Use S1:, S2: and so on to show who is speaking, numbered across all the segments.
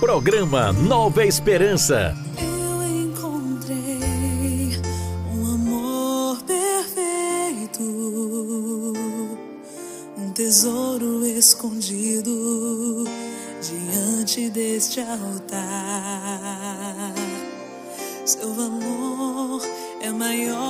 S1: Programa Nova Esperança.
S2: Eu encontrei um amor perfeito, um tesouro escondido diante deste altar. Seu valor é maior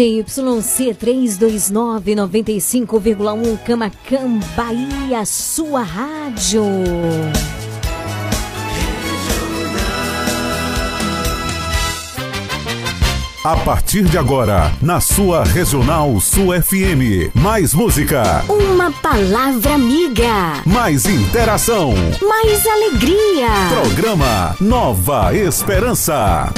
S3: ZYC 329 95,1 Camacan, Bahia, sua rádio.
S4: A partir de agora, na sua Regional sua FM. Mais música.
S3: Uma palavra amiga.
S4: Mais interação.
S3: Mais alegria.
S4: Programa Nova Esperança.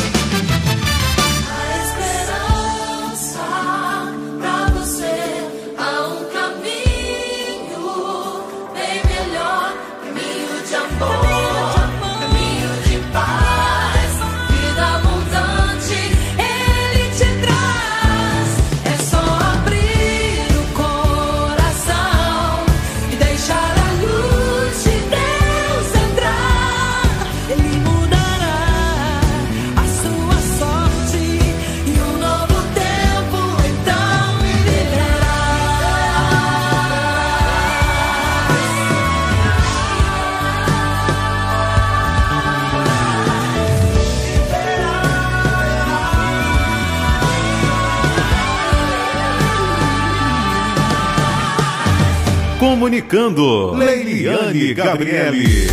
S4: Comunicando, Leiliane Gabriele.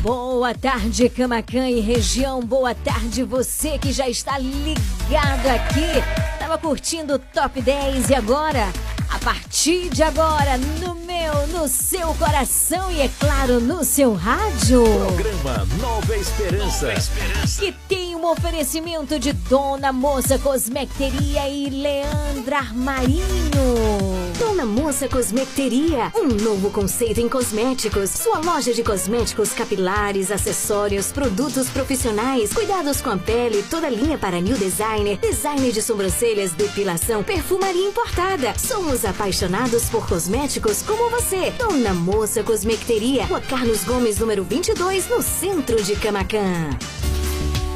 S3: Boa tarde, Camacan e região. Boa tarde, você que já está ligado aqui. Tava curtindo o Top 10 e agora partir de agora, no meu, no seu coração e, é claro, no seu rádio.
S1: Programa Nova Esperança. Nova Esperança.
S3: Que tem um oferecimento de Dona Moça Cosmecteria e Leandra Armarinho. Dona Moça Cosmecteria, um novo conceito em cosméticos. Sua loja de cosméticos capilares, acessórios, produtos profissionais, cuidados com a pele, toda linha para new designer, design de sobrancelhas, depilação, perfumaria importada. Somos apaixonados por cosméticos como você. Dona Moça Cosmecteria, Rua Carlos Gomes, número 22, no centro de Camacan.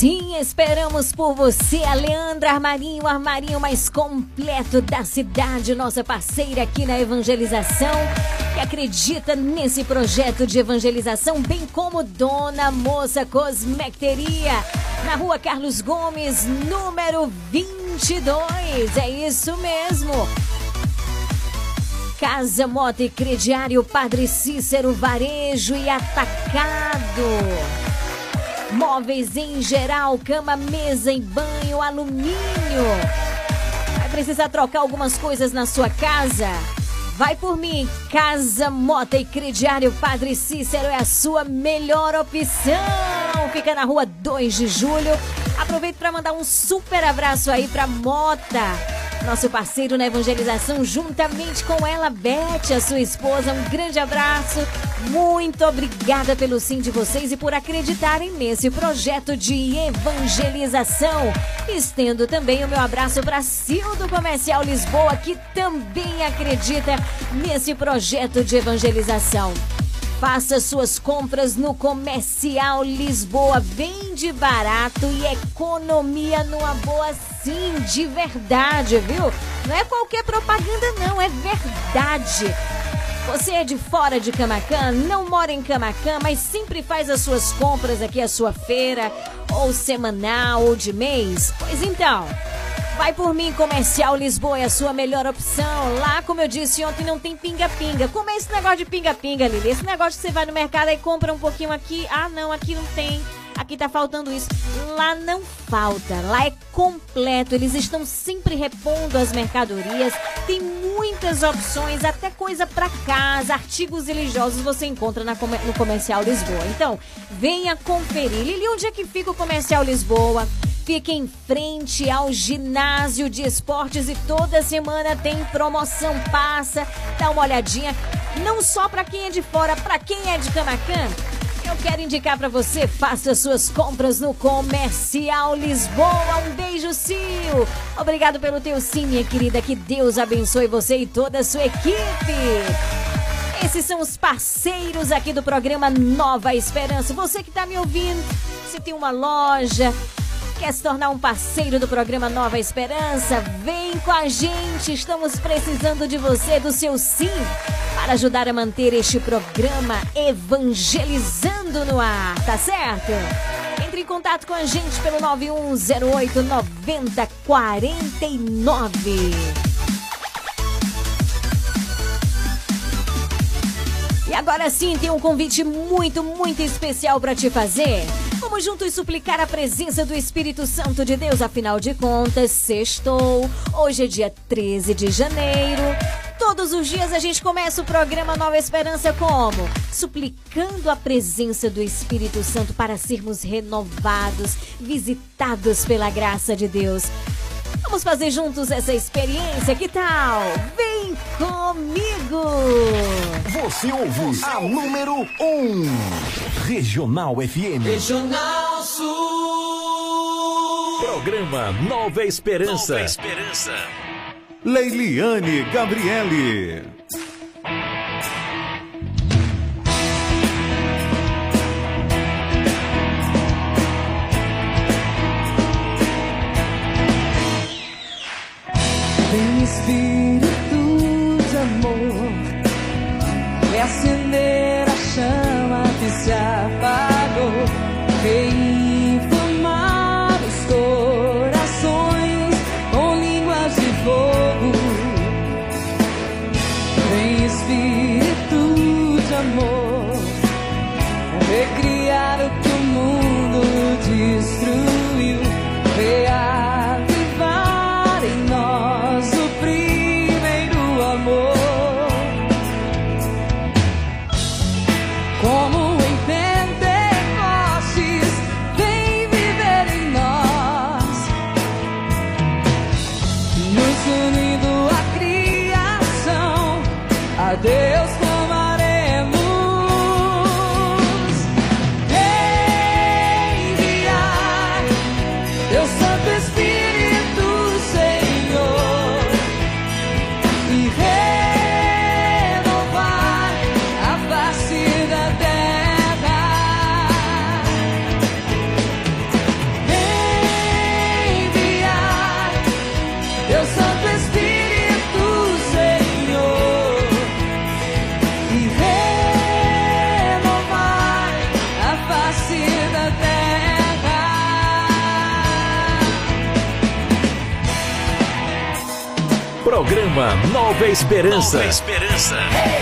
S3: Sim, esperamos por você, a Leandra Armarinho, o armarinho mais completo da cidade, nossa parceira aqui na evangelização, que acredita nesse projeto de evangelização, bem como Dona Moça Cosmecteria, na rua Carlos Gomes, número 22. É isso mesmo. Casa Moto e Crediário Padre Cícero Varejo e Atacado. Móveis em geral, cama, mesa e banho, alumínio. Vai precisar trocar algumas coisas na sua casa? Vai por mim, Casa Mota e Crediário Padre Cícero é a sua melhor opção. Fica na rua 2 de julho. Aproveito para mandar um super abraço aí para Mota nosso parceiro na evangelização, juntamente com ela, Beth, a sua esposa. Um grande abraço. Muito obrigada pelo sim de vocês e por acreditarem nesse projeto de evangelização. Estendo também o meu abraço para Sil do Comercial Lisboa, que também acredita nesse projeto de evangelização. Faça suas compras no Comercial Lisboa. Vende barato e economia numa boa sim, de verdade, viu? Não é qualquer propaganda, não, é verdade. Você é de fora de Camacan, não mora em Camacan, mas sempre faz as suas compras aqui, a sua feira, ou semanal, ou de mês? Pois então. Vai por mim, Comercial Lisboa é a sua melhor opção. Lá, como eu disse ontem, não tem pinga-pinga. Como é esse negócio de pinga-pinga, Lili? Esse negócio que você vai no mercado e compra um pouquinho aqui. Ah, não, aqui não tem. Aqui tá faltando isso. Lá não falta. Lá é completo. Eles estão sempre repondo as mercadorias. Tem muitas opções, até coisa para casa, artigos religiosos você encontra na, no Comercial Lisboa. Então, venha conferir. Lili, onde é que fica o Comercial Lisboa? Fica em frente ao ginásio de esportes e toda semana tem promoção. Passa, dá uma olhadinha. Não só para quem é de fora, para quem é de Camacan. Eu quero indicar para você, faça suas compras no Comercial Lisboa. Um beijo, Sil. Obrigado pelo teu sim, minha querida. Que Deus abençoe você e toda a sua equipe. Esses são os parceiros aqui do programa Nova Esperança. Você que está me ouvindo, você tem uma loja, Quer se tornar um parceiro do programa Nova Esperança? Vem com a gente, estamos precisando de você, do seu sim, para ajudar a manter este programa evangelizando no ar, tá certo? Entre em contato com a gente pelo 9108 9049. E agora sim tem um convite muito, muito especial para te fazer. Vamos juntos suplicar a presença do Espírito Santo de Deus, afinal de contas, sextou. Hoje é dia 13 de janeiro. Todos os dias a gente começa o programa Nova Esperança como? Suplicando a presença do Espírito Santo para sermos renovados, visitados pela graça de Deus. Vamos fazer juntos essa experiência, que tal? Vem comigo!
S1: Você ouve a número 1, um, Regional FM.
S2: Regional Sul.
S1: Programa Nova Esperança.
S4: Nova Esperança. Leiliane Gabriele. Espírito de amor, é acender a chama. Adeus.
S1: Programa Nova Esperança.
S5: Nova Esperança.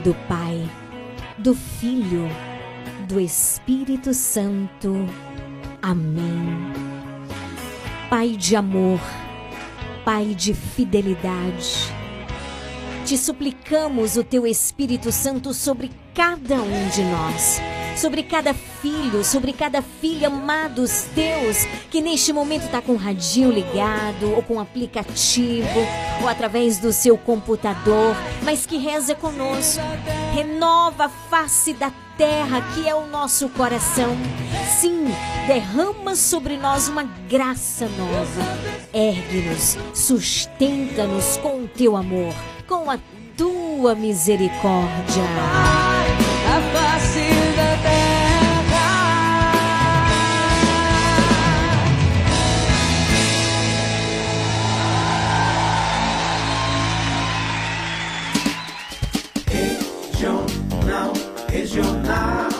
S3: Do Pai, do Filho, do Espírito Santo. Amém. Pai de amor, Pai de fidelidade, te suplicamos o teu Espírito Santo sobre cada um de nós sobre cada filho, sobre cada filha amados teus, que neste momento está com o radinho ligado, ou com o aplicativo, ou através do seu computador, mas que reza conosco. Renova a face da terra que é o nosso coração. Sim, derrama sobre nós uma graça nova. Ergue-nos, sustenta-nos com o teu amor, com a tua misericórdia. A face is your now.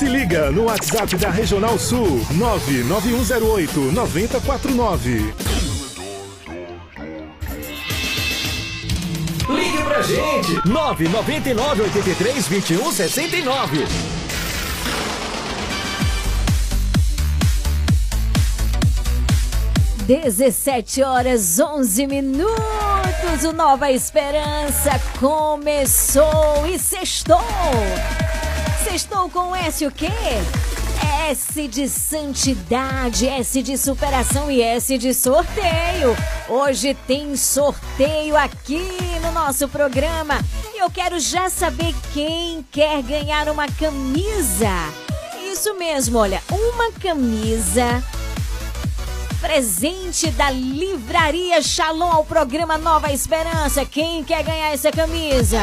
S6: Se liga no WhatsApp da Regional Sul 99108 9049.
S1: Ligue pra gente 999 83 21 69.
S3: Dezessete horas onze minutos, o Nova Esperança começou e sextou. Estou com S o quê? S de santidade, S de superação e S de sorteio. Hoje tem sorteio aqui no nosso programa e eu quero já saber quem quer ganhar uma camisa. Isso mesmo, olha, uma camisa presente da Livraria Shalom ao programa Nova Esperança. Quem quer ganhar essa camisa?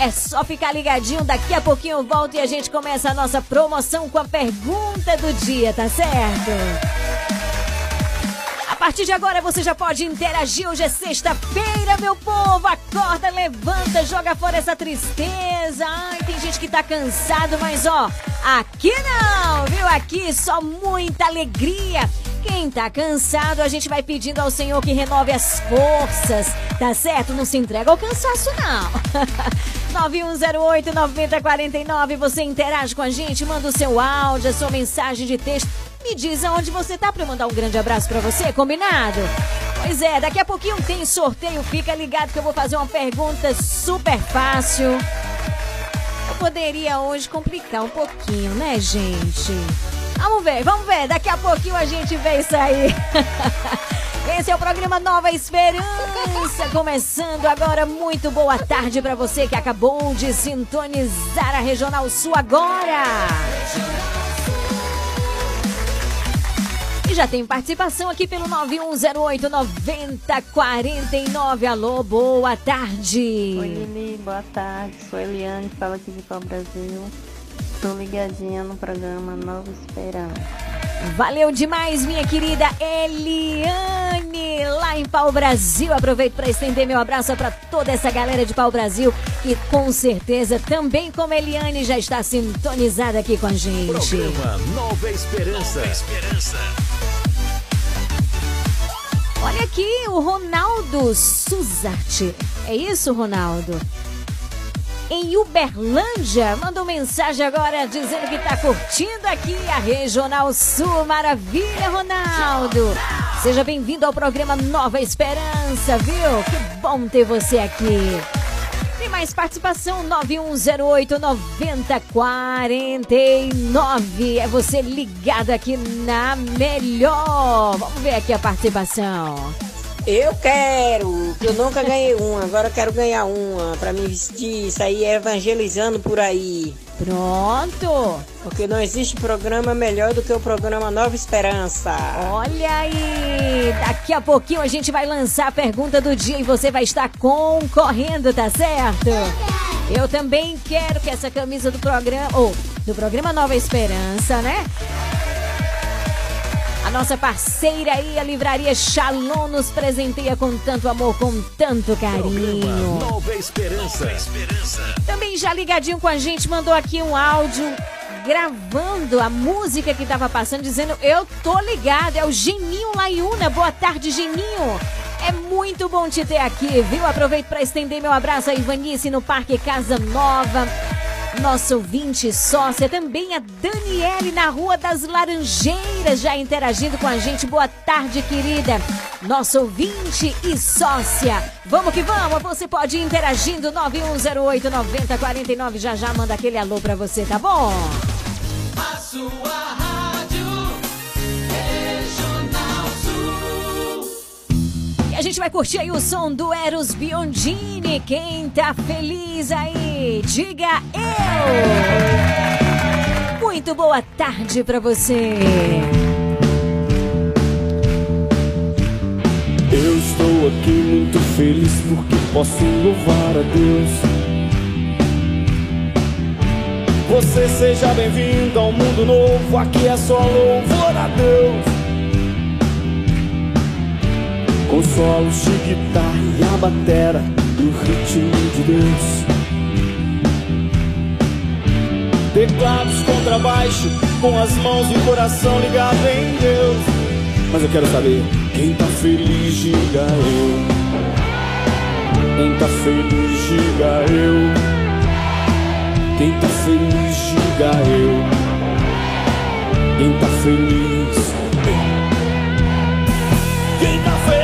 S3: É só ficar ligadinho, daqui a pouquinho eu volto e a gente começa a nossa promoção com a pergunta do dia, tá certo? Partir de agora você já pode interagir. Hoje é sexta-feira, meu povo. Acorda, levanta, joga fora essa tristeza. Ai, tem gente que tá cansado, mas ó, aqui não, viu? Aqui só muita alegria. Quem tá cansado, a gente vai pedindo ao Senhor que renove as forças, tá certo? Não se entrega ao cansaço, não. 9108 9049, você interage com a gente, manda o seu áudio, a sua mensagem de texto. Me diz aonde você tá pra mandar um grande abraço pra você, combinado? Pois é, daqui a pouquinho tem sorteio, fica ligado que eu vou fazer uma pergunta super fácil. Eu poderia hoje complicar um pouquinho, né, gente? Vamos ver, vamos ver. Daqui a pouquinho a gente vê isso aí. Esse é o programa Nova Esperança, começando agora. Muito boa tarde para você que acabou de sintonizar a Regional Sul agora. E já tem participação aqui pelo 9108 9049. Alô, boa tarde.
S7: Oi, Lili, boa tarde. Sou Eliane, fala aqui de Pau Brasil. Tô ligadinha no programa Nova Esperança.
S3: Valeu demais, minha querida Eliane, lá em Pau Brasil. Aproveito para estender meu abraço para toda essa galera de Pau Brasil que com certeza também como Eliane já está sintonizada aqui com a gente.
S1: Programa Nova Esperança. Nova Esperança.
S3: Olha aqui o Ronaldo Suzarte. É isso, Ronaldo? em Uberlândia. Mandou mensagem agora dizendo que está curtindo aqui a Regional Sul. Maravilha, Ronaldo! Seja bem-vindo ao programa Nova Esperança, viu? Que bom ter você aqui. Tem mais participação 9108 9049. É você ligado aqui na melhor. Vamos ver aqui a participação.
S8: Eu quero, que eu nunca ganhei uma, agora eu quero ganhar uma para me vestir, sair evangelizando por aí.
S3: Pronto!
S8: Porque não existe programa melhor do que o programa Nova Esperança.
S3: Olha aí! Daqui a pouquinho a gente vai lançar a pergunta do dia e você vai estar concorrendo, tá certo? Eu também quero que essa camisa do programa, ou do programa Nova Esperança, né? Nossa parceira aí, a Livraria Shalom, nos presenteia com tanto amor, com tanto carinho.
S1: Nova Esperança. Nova Esperança.
S3: Também já ligadinho com a gente, mandou aqui um áudio gravando a música que estava passando, dizendo: Eu tô ligado, é o Geninho Laiuna. Boa tarde, Geninho. É muito bom te ter aqui, viu? Aproveito para estender meu abraço a Ivanice no Parque Casa Nova. Nosso ouvinte sócia, também a Daniele na Rua das Laranjeiras, já interagindo com a gente. Boa tarde, querida. Nosso ouvinte e sócia. Vamos que vamos, você pode ir interagindo 9108 9049. Já já manda aquele alô pra você, tá bom?
S2: A sua
S3: gente vai curtir aí o som do Eros Biondini. Quem tá feliz aí, diga eu. Muito boa tarde pra você.
S9: Eu estou aqui muito feliz porque posso louvar a Deus. Você seja bem-vindo ao mundo novo, aqui é só louvor a Deus. Com solos de guitarra e a batera do ritmo de Deus. Teclados, contrabaixo, com as mãos e o coração ligado em Deus. Mas eu quero saber quem tá feliz, diga eu. Quem tá feliz, diga eu. Quem tá feliz, diga eu. Quem tá feliz, quem tá feliz,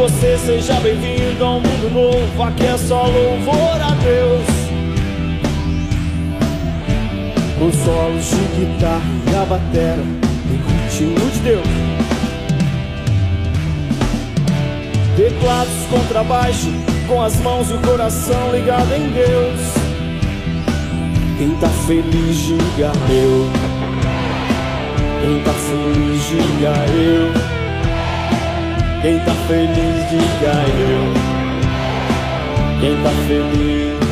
S10: você, seja bem-vindo a um mundo novo. Aqui é só louvor a Deus. Com solos de guitarra e a batera, tem ritmo de Deus. Teclados contrabaixo, com as mãos e o coração ligado em Deus. Quem tá feliz, diga eu. Quem tá feliz, diga eu. Quem tá feliz, diga eu. Quem tá feliz.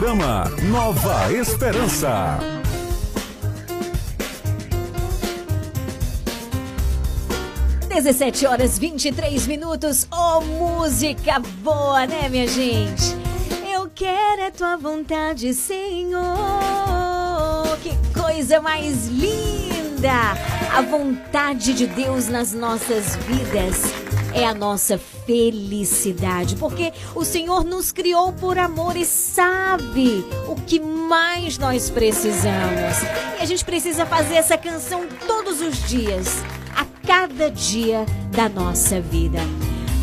S4: Programa Nova Esperança.
S3: Dezessete horas 23 minutos. Oh, música boa, né, minha gente? Eu quero a tua vontade, Senhor. Que coisa mais linda! A vontade de Deus nas nossas vidas é a nossa felicidade, porque o Senhor nos criou por amor e sabe o que mais nós precisamos. E a gente precisa fazer essa canção todos os dias, a cada dia da nossa vida.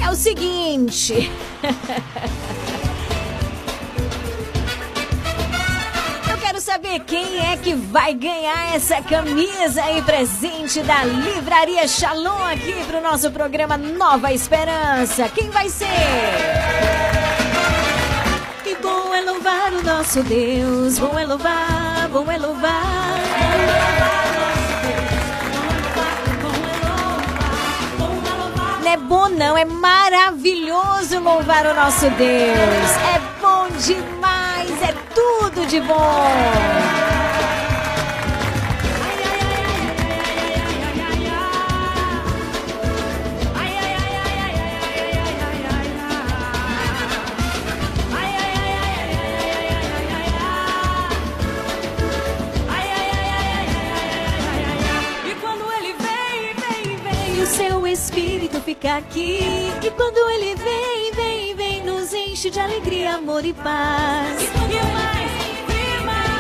S3: É o seguinte. saber quem é que vai ganhar essa camisa aí presente da Livraria Shalom aqui pro nosso programa Nova Esperança. Quem vai ser? Que bom é louvar o nosso Deus, bom é louvar, bom é louvar. Não é bom não, é maravilhoso louvar o nosso Deus. É bom demais, é tudo de bom. E quando ele vem, vem, vem, o seu espírito fica aqui. E quando ele vem, vem, enche de alegria, amor e paz. E mais, e mais.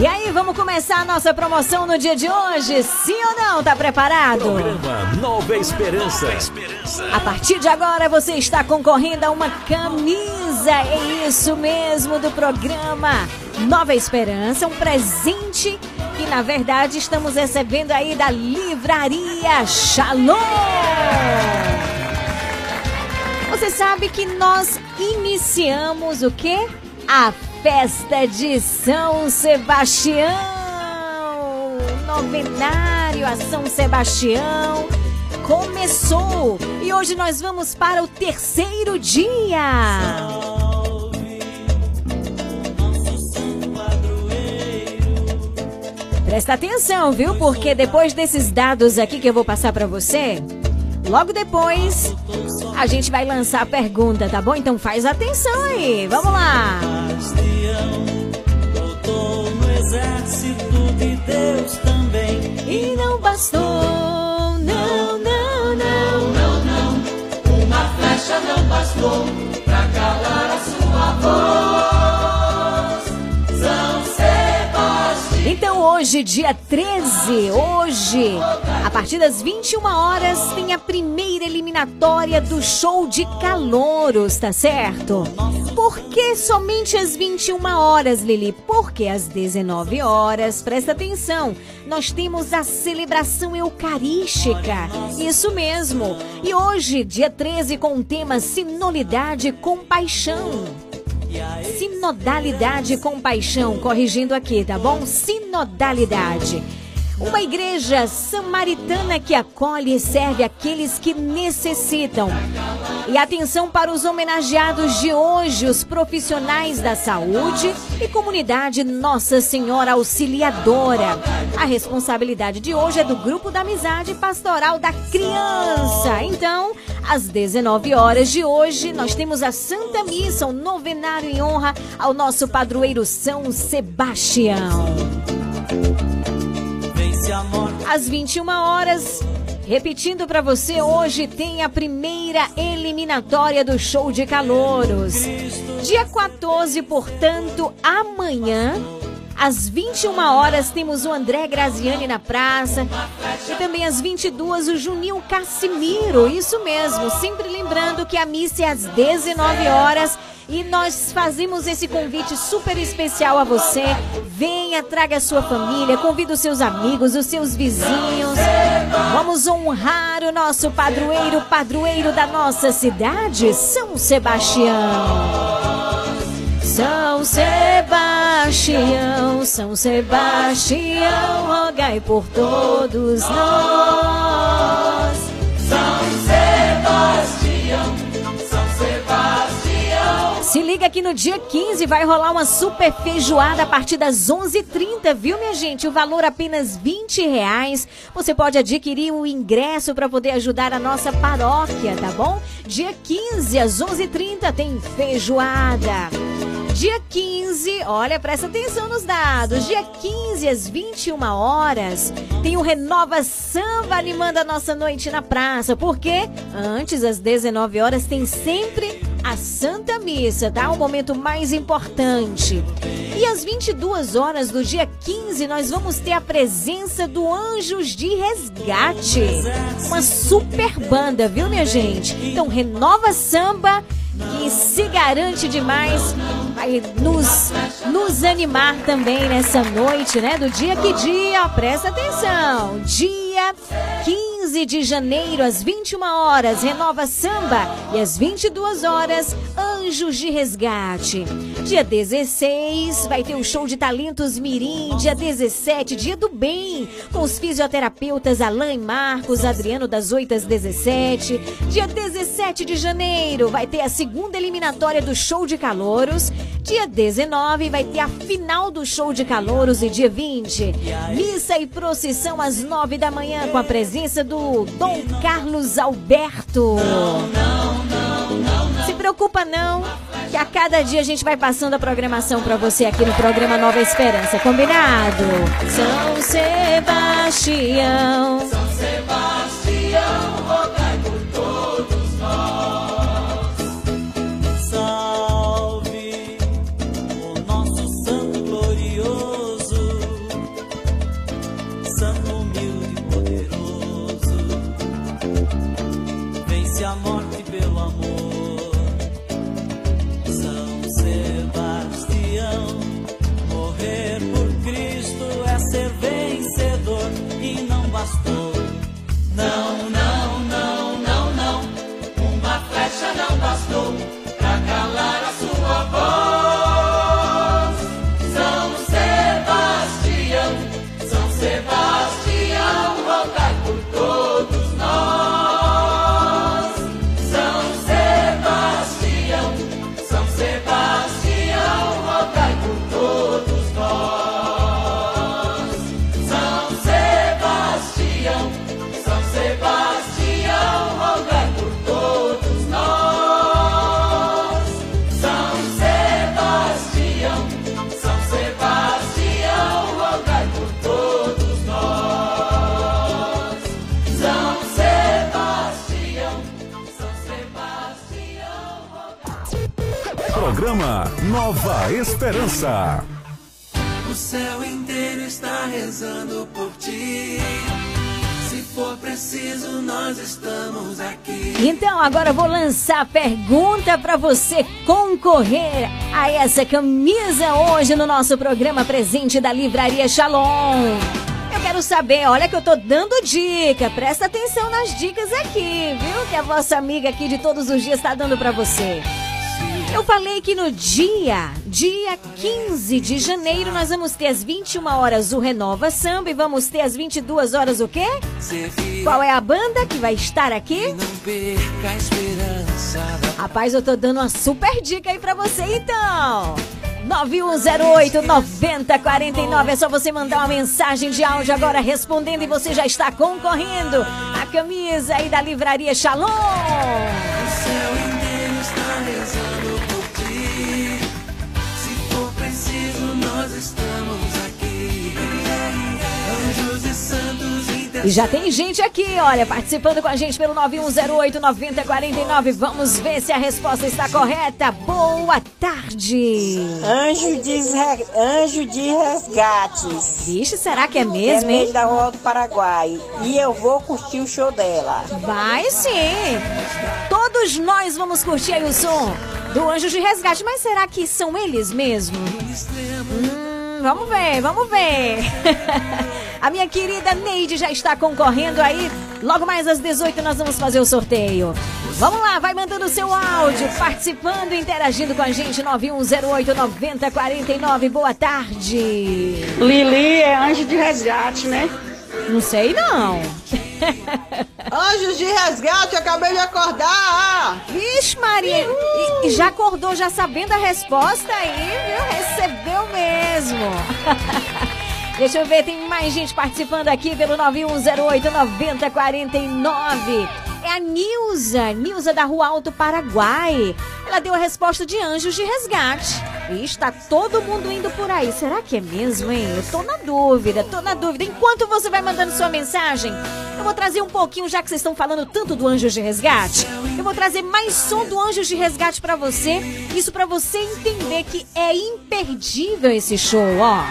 S3: E aí, vamos começar a nossa promoção no dia de hoje? Sim ou não? Tá preparado?
S1: Programa Nova Esperança.
S3: A partir de agora você está concorrendo a uma camisa, é isso mesmo, do programa Nova Esperança, um presente que na verdade estamos recebendo aí da Livraria Shalom. Você sabe que nós iniciamos o quê? A festa de São Sebastião. Novenário a São Sebastião começou e hoje nós vamos para o terceiro dia. Presta atenção, viu? Porque depois desses dados aqui que eu vou passar para você, logo depois a gente vai lançar a pergunta, tá bom? Então faz atenção aí. Vamos lá.
S2: Lutou no exército de Deus também.
S3: E não bastou, não, não, não, não, não.
S2: Uma flecha não bastou pra calar a sua
S3: hoje, dia 13, hoje, a partir das 21 horas, tem a primeira eliminatória do show de calouros, tá certo? Por que somente às 21 horas, Lili? Porque às 19 horas, presta atenção, nós temos a celebração eucarística. Isso mesmo. E hoje, dia 13, com o tema Sinolidade e Compaixão. Sinodalidade e compaixão, corrigindo aqui, tá bom? Sinodalidade. Uma igreja samaritana que acolhe e serve aqueles que necessitam. E atenção para os homenageados de hoje, os profissionais da saúde e comunidade Nossa Senhora Auxiliadora. A responsabilidade de hoje é do Grupo da Amizade Pastoral da Criança. Então, às 19 horas de hoje, nós temos a Santa Missa, um novenário em honra ao nosso padroeiro São Sebastião. Às 21 horas, repetindo para você, hoje tem a primeira eliminatória do show de calouros. Dia 14, portanto, amanhã, às 21 horas, temos o André Graziani na praça. E também às 22, o Juninho Cassimiro. Isso mesmo, sempre lembrando que a missa é às 19 horas. E nós fazemos esse convite super especial a você. Venha, traga a sua família, convida os seus amigos, os seus vizinhos. Vamos honrar o nosso padroeiro, padroeiro da nossa cidade, São Sebastião. São Sebastião, São Sebastião, rogai por todos nós.
S2: São Sebastião, São Sebastião.
S3: Se liga que no dia 15 vai rolar uma super feijoada a partir das 11h30, viu, minha gente? O valor apenas 20 reais. Você pode adquirir um ingresso para poder ajudar a nossa paróquia, tá bom? Dia 15 às 11h30 tem feijoada. Dia 15, olha, presta atenção nos dados. Dia 15 às 21 horas, tem o Renova Samba animando a nossa noite na praça. Porque antes, às 19 horas, tem sempre a Santa Missa, tá? O momento mais importante. E às 22 horas do dia 15, nós vamos ter a presença do Anjos de Resgate. Uma super banda, viu, minha gente? Então, Renova Samba que se garante demais, vai nos, nos animar também nessa noite, né? Do dia que dia, presta atenção, dia 15 de janeiro, às 21 horas, Renova Samba e às 22 horas, Anjos de Resgate. Dia 16 vai ter o show de talentos Mirim, dia 17, dia do bem, com os fisioterapeutas Alain Marcos, Adriano das 8 às 17. Dia 17 de janeiro vai ter a segunda eliminatória do show de calouros. Dia 19 vai ter a final do show de calouros e dia 20, missa e procissão às 9 da manhã com a presença do Dom Carlos Alberto. Se preocupa não, que a cada dia a gente vai passando a programação para você aqui no programa Nova Esperança, combinado? São Sebastião.
S5: São Sebastião,
S4: Programa Nova Esperança.
S5: O céu inteiro está rezando por ti. Se for preciso, nós estamos aqui.
S3: Então, agora eu vou lançar a pergunta para você concorrer a essa camisa hoje no nosso programa presente da Livraria Shalom. Eu quero saber, olha que eu tô dando dica, presta atenção nas dicas aqui, viu? Que a vossa amiga aqui de todos os dias está dando para você. Eu falei que no dia, dia 15 de janeiro, nós vamos ter às 21 horas o Renova Samba e vamos ter às 22 horas o quê? Qual é a banda que vai estar aqui? Rapaz, eu tô dando uma super dica aí pra você então. 9108 9049 é só você mandar uma mensagem de áudio agora respondendo e você já está concorrendo a camisa aí da livraria Shalom.
S5: Nós estamos E
S3: já tem gente aqui, olha, participando com a gente pelo 9108 9049. Vamos ver se a resposta está correta. Boa tarde.
S8: Anjo de, anjo de resgates.
S3: Vixe, será que é mesmo,
S8: é da Rua do Paraguai. E eu vou curtir o show dela.
S3: Vai sim! Todos nós vamos curtir aí o som do Anjo de Resgate, mas será que são eles mesmo? Hum, vamos ver, vamos ver. A minha querida Neide já está concorrendo aí. Logo mais às 18 nós vamos fazer o sorteio. Vamos lá, vai mandando o seu áudio, participando, interagindo com a gente. 9108-9049. Boa tarde.
S11: Lili é anjo de resgate, né?
S3: Não sei não.
S12: Anjos de resgate, acabei de acordar.
S3: Vixe, Maria, e, e já acordou já sabendo a resposta aí, viu? Recebeu mesmo. Deixa eu ver, tem mais gente participando aqui pelo 9108 9049. É a Nilza, Nilza da Rua Alto Paraguai. Ela deu a resposta de anjos de resgate. E está todo mundo indo por aí. Será que é mesmo, hein? Eu tô na dúvida, tô na dúvida. Enquanto você vai mandando sua mensagem, eu vou trazer um pouquinho, já que vocês estão falando tanto do Anjos de Resgate. Eu vou trazer mais som do Anjos de Resgate para você. Isso para você entender que é imperdível esse show, ó.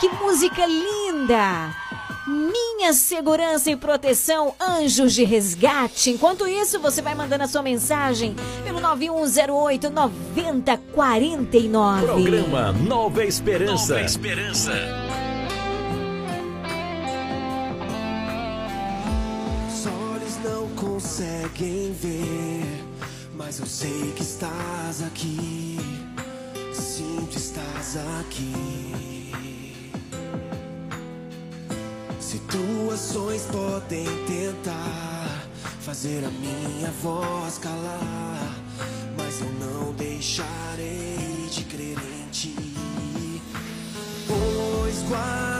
S3: Que música linda! Minha segurança e proteção, anjos de resgate. Enquanto isso, você vai mandando a sua mensagem pelo 9108 9049.
S1: Programa Nova Esperança.
S13: Nova Esperança.
S14: Os olhos não conseguem ver, mas eu sei que estás aqui. Sinto estás aqui. Situações podem tentar fazer a minha voz calar, mas eu não deixarei de crer em ti. Pois guardei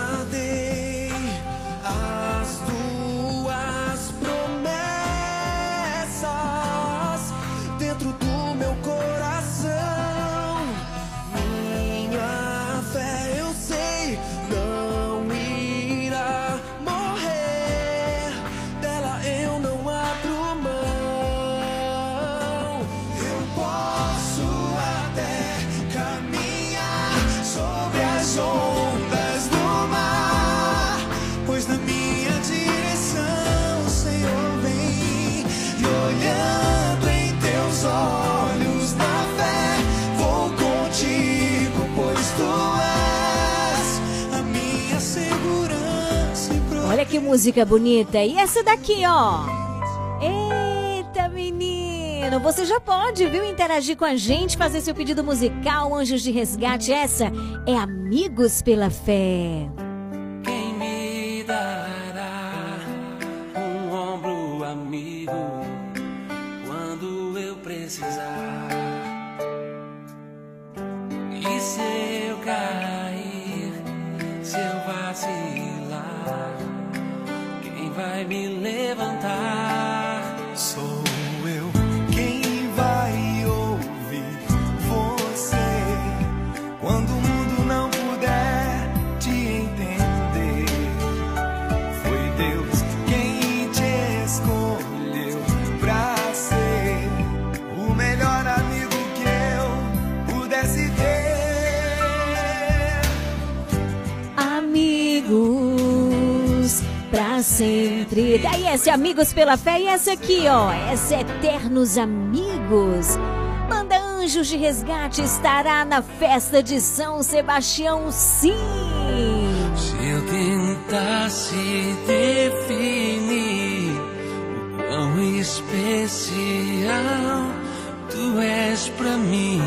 S3: música bonita. E essa daqui, ó. Eita, menino. Você já pode, viu, interagir com a gente, fazer seu pedido musical, Anjos de Resgate. Essa é Amigos pela Fé. Amigos pela Fé e essa aqui, ó. Essa é Eternos Amigos. Banda Anjos de Resgate estará na festa de São Sebastião, sim.
S14: Se eu tentasse definir o quão especial tu és pra mim,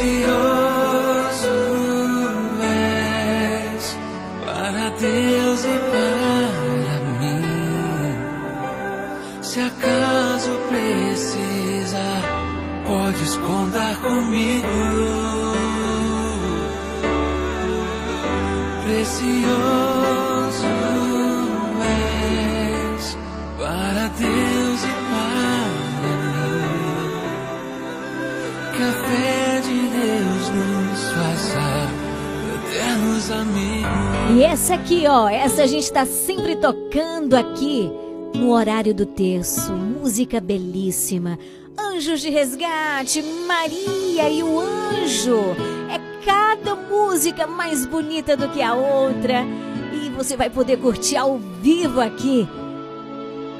S14: Precioso és para Deus e para mim. Se acaso precisar, podes contar comigo.
S3: Essa aqui, ó, essa a gente tá sempre tocando aqui no horário do terço. Música belíssima. Anjos de Resgate, Maria e o Anjo. É cada música mais bonita do que a outra. E você vai poder curtir ao vivo aqui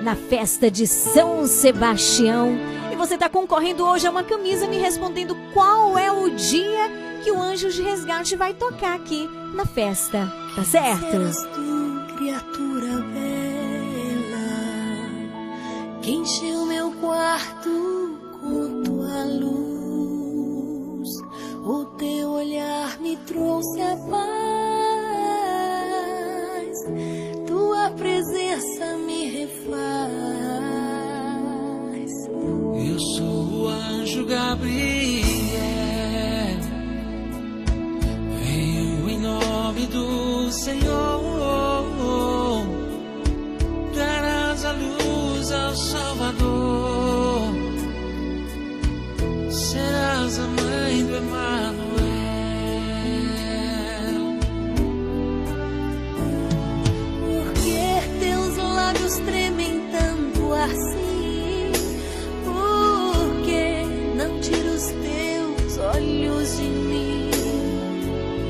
S3: na festa de São Sebastião. E você está concorrendo hoje a uma camisa me respondendo qual é o dia que o Anjos de Resgate vai tocar aqui na festa. Tá certo?
S2: Tu, criatura bela, que encheu meu quarto com tua luz. O teu olhar me trouxe a paz, tua presença me refaz.
S5: Eu sou o anjo Gabriel. Senhor. Darás a luz ao Salvador. Serás a mãe do Emanuel.
S2: Por que teus lábios tremem tanto assim? Por que não tira os teus olhos de mim?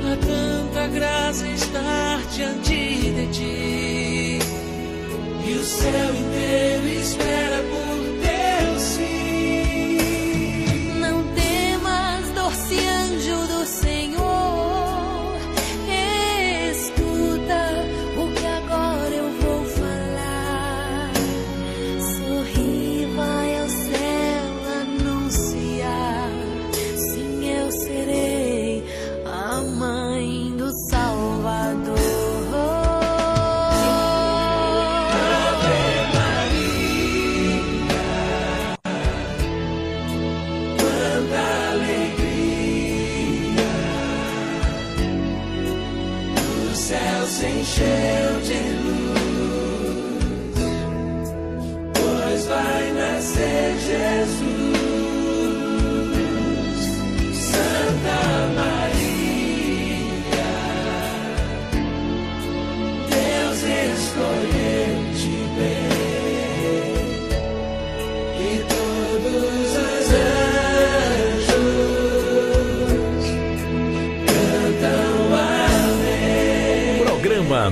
S5: Há tanta graça diante de ti. E o céu inteiro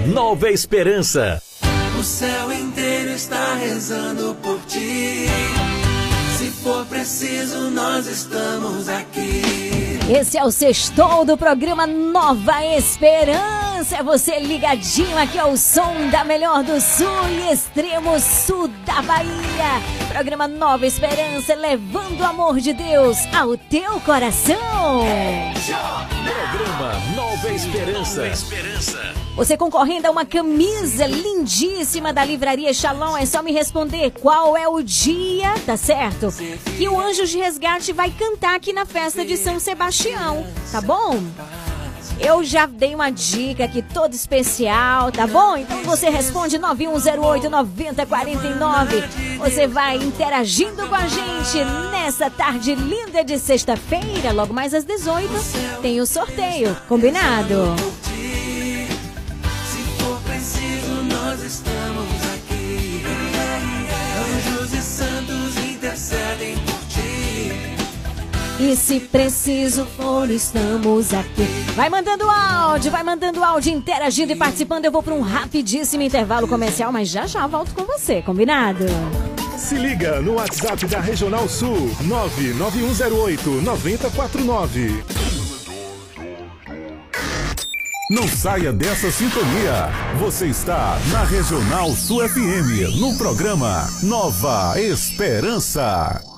S1: Nova Esperança.
S5: O céu inteiro está rezando por ti. Se for preciso, nós estamos aqui.
S3: Esse é o sextou do programa Nova Esperança. É você ligadinho aqui ao som da melhor do sul e extremo sul da Bahia. Programa Nova Esperança, levando o amor de Deus ao teu coração.
S1: Programa Nova Esperança.
S3: Você concorrendo a uma camisa lindíssima da livraria Shalom, é só me responder qual é o dia, tá certo? Que o Anjos de Resgate vai cantar aqui na festa de São Sebastião, tá bom? Eu já dei uma dica aqui toda especial, tá bom? Então você responde 9108 9049. Você vai interagindo com a gente nessa tarde linda de sexta-feira, logo mais às 18, tem o sorteio, combinado?
S5: Se for preciso, nós estamos E
S3: se preciso for, estamos aqui. Vai mandando áudio, vai mandando áudio, interagindo e participando. Eu vou para um rapidíssimo intervalo comercial, mas já já volto com você, combinado?
S4: Se liga no WhatsApp da Regional Sul 99108 9049. Não saia dessa sintonia. Você está na Regional Sul FM, no programa Nova Esperança.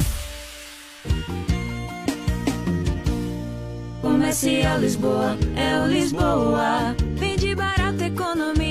S2: Comercial Lisboa, é o Lisboa. Vende barato, economia.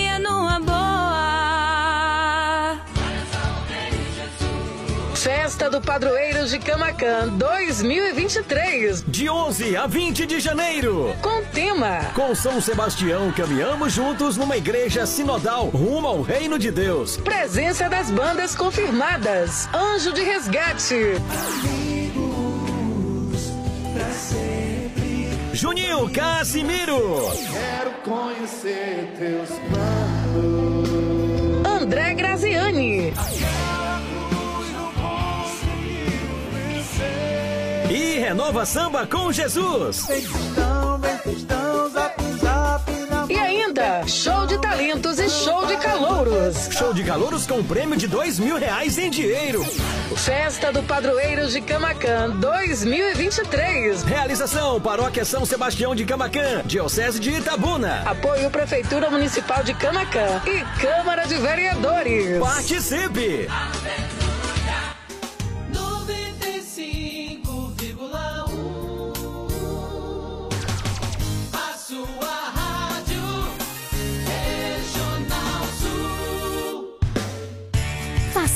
S15: Festa do Padroeiro de Camacan 2023.
S1: De 11 a 20 de janeiro.
S15: Com tema
S1: Com São Sebastião, caminhamos juntos numa igreja sinodal rumo ao reino de Deus.
S15: Presença das bandas confirmadas. Anjo de Resgate.
S1: Juninho Casimiro.
S5: Quero conhecer teus planos.
S15: André Graziani.
S1: Renova Samba com Jesus.
S15: E ainda, show de talentos e show de calouros.
S1: Show de calouros com prêmio de dois mil reais em dinheiro.
S15: Festa do Padroeiro de Camacan 2023.
S1: Realização Paróquia São Sebastião de Camacan, Diocese de Itabuna.
S15: Apoio Prefeitura Municipal de Camacan e Câmara de Vereadores.
S1: Participe!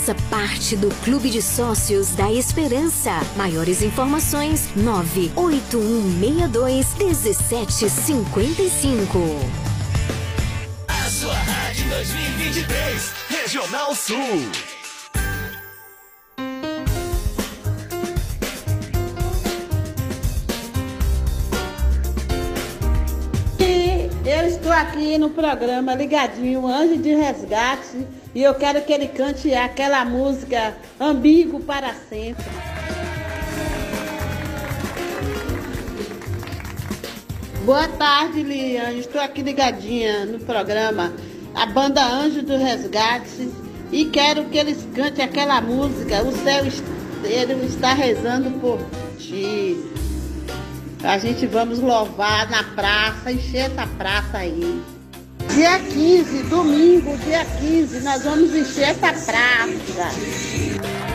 S16: Faça parte do Clube de Sócios da Esperança. Maiores informações: 98162 1755.
S1: A sua rádio 2023, Regional Sul.
S11: Eu estou aqui no programa ligadinho Anjo de Resgate e eu quero que ele cante aquela música Ambíguo para sempre. Boa tarde, Liane. Estou aqui ligadinha no programa A Banda Anjo do Resgate e quero que eles cantem aquela música O céu inteiro está rezando por ti. A gente vamos louvar na praça, encher essa praça aí. Dia 15, domingo, dia 15, nós vamos encher essa praça.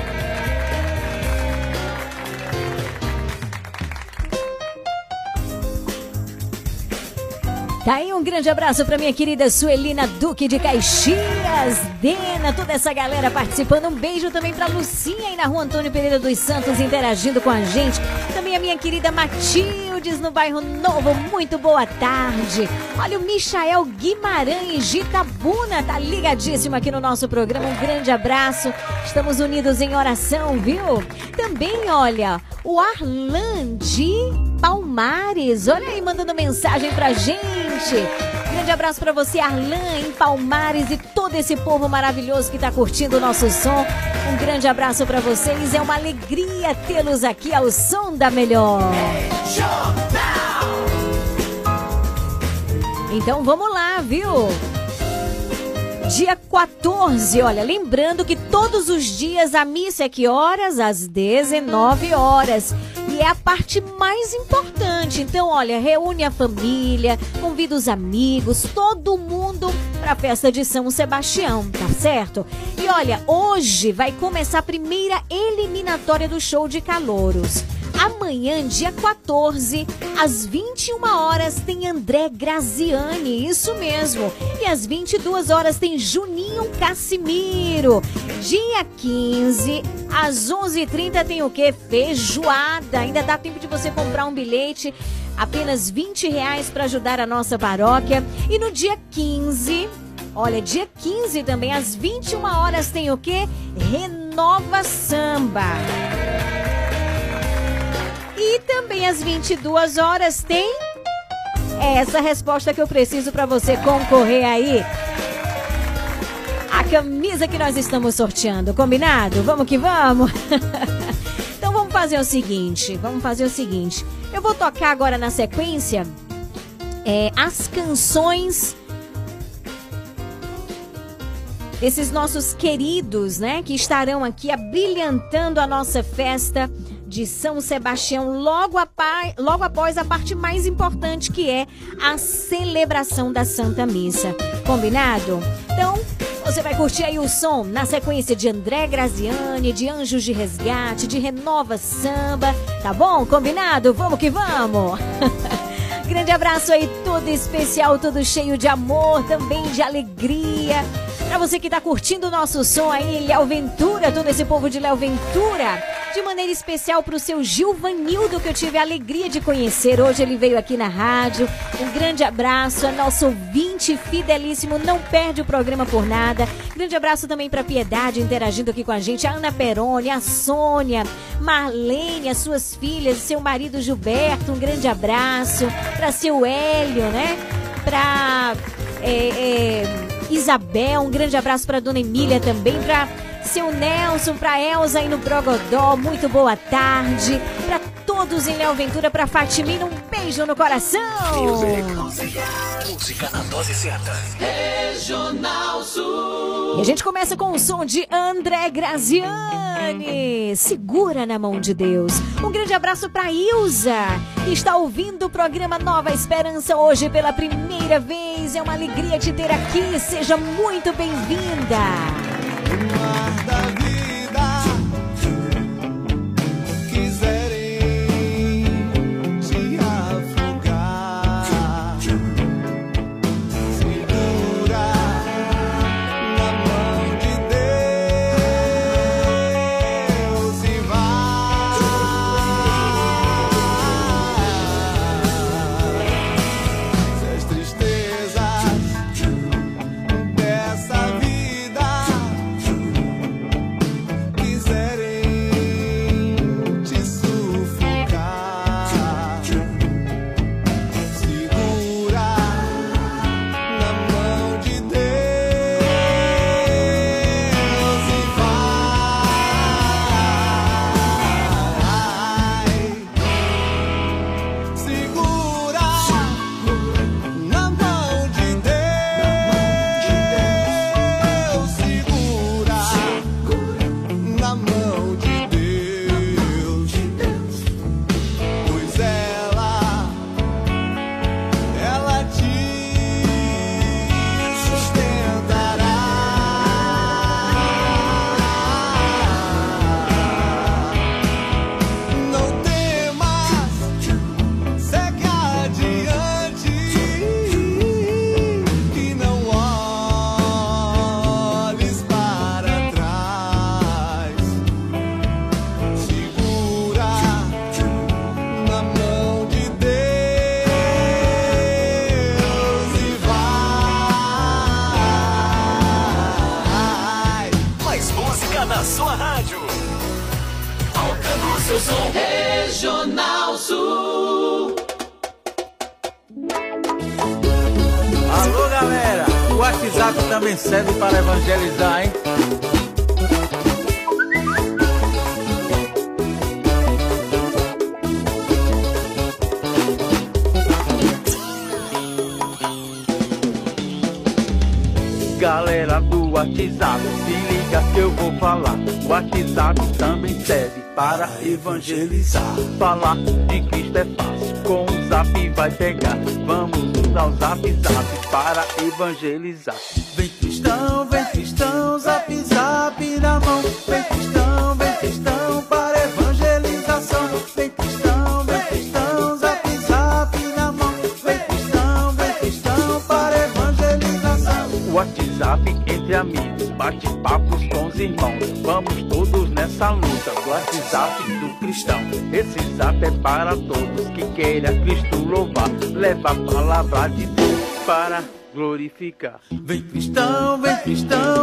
S3: Tá aí um grande abraço pra minha querida Suelina Duque de Caxias, Dena, toda essa galera participando. Um beijo também pra Lucinha aí na rua Antônio Pereira dos Santos interagindo com a gente. Também a minha querida No bairro Novo, muito boa tarde. Olha o Michael Guimarães de Itabuna, tá ligadíssimo aqui no nosso programa. Um grande abraço. Estamos unidos em oração, viu? Também, olha, o Arlan de Palmares. Olha aí, mandando mensagem pra gente. Grande abraço pra você, Arlan, em Palmares e todo esse povo maravilhoso que tá curtindo o nosso som. Um grande abraço pra vocês. É uma alegria tê-los aqui ao som da melhor. Então vamos lá, viu? Dia 14, olha, lembrando que todos os dias a missa é que horas? Às 19 horas. É a parte mais importante. Então, olha, reúne a família, convida os amigos, todo mundo para a festa de São Sebastião, tá certo? E olha, hoje vai começar a primeira eliminatória do show de calouros. Amanhã, dia 14, às 21 horas, tem André Graziani, isso mesmo. E às 22 horas tem Juninho Cassimiro. Dia 15, às 11h30 tem o quê? Feijoada. Ainda dá tempo de você comprar um bilhete Apenas 20 reais para ajudar a nossa paróquia. E no dia 15, olha, dia 15 também, às 21 horas tem o quê? Renova Samba. E também às 22 horas tem essa resposta que eu preciso para você concorrer aí. A camisa que nós estamos sorteando, combinado? Vamos que vamos? então vamos fazer o seguinte, vamos fazer o seguinte. Eu vou tocar agora na sequência é, as canções desses nossos queridos, né, que estarão aqui abrilhantando a nossa festa de São Sebastião logo, logo após a parte mais importante que é a celebração da Santa Missa. Combinado? Então, você vai curtir aí o som na sequência de André Graziani, de Anjos de Resgate, de Renova Samba, tá bom? Combinado? Vamos que vamos! Grande abraço aí, todo especial, todo cheio de amor, também de alegria. Pra você que tá curtindo o nosso som aí, Léo Ventura, todo esse povo de Léo Ventura. De maneira especial pro seu Gilvanildo, que eu tive a alegria de conhecer. Hoje ele veio aqui na rádio. Um grande abraço, é nosso ouvinte fidelíssimo, não perde o programa por nada. Grande abraço também pra Piedade, interagindo aqui com a gente. A Ana Peroni, a Sônia, Marlene, as suas filhas, seu marido Gilberto, um grande abraço. Pra seu Hélio, né? Pra é, é, Isabel, um grande abraço pra Dona Emília também, pra seu Nelson, pra Elza aí no Brogodó, muito boa tarde. Pra todos em Léo Ventura, pra Fatimina, um beijo no coração.
S1: Música na dose certa.
S2: Regional Sul.
S3: E a gente começa com o som de André Graziani. Segura na mão de Deus. Um grande abraço para Ilza, que está ouvindo o programa Nova Esperança hoje pela primeira vez. É uma alegria te ter aqui. Seja muito bem-vinda.
S17: Evangelizar. Falar de Cristo é fácil, com o zap vai pegar. Vamos usar o zap zap para evangelizar. queira Cristo louvar, leva a palavra de Deus para glorificar. Vem cristão, vem cristão.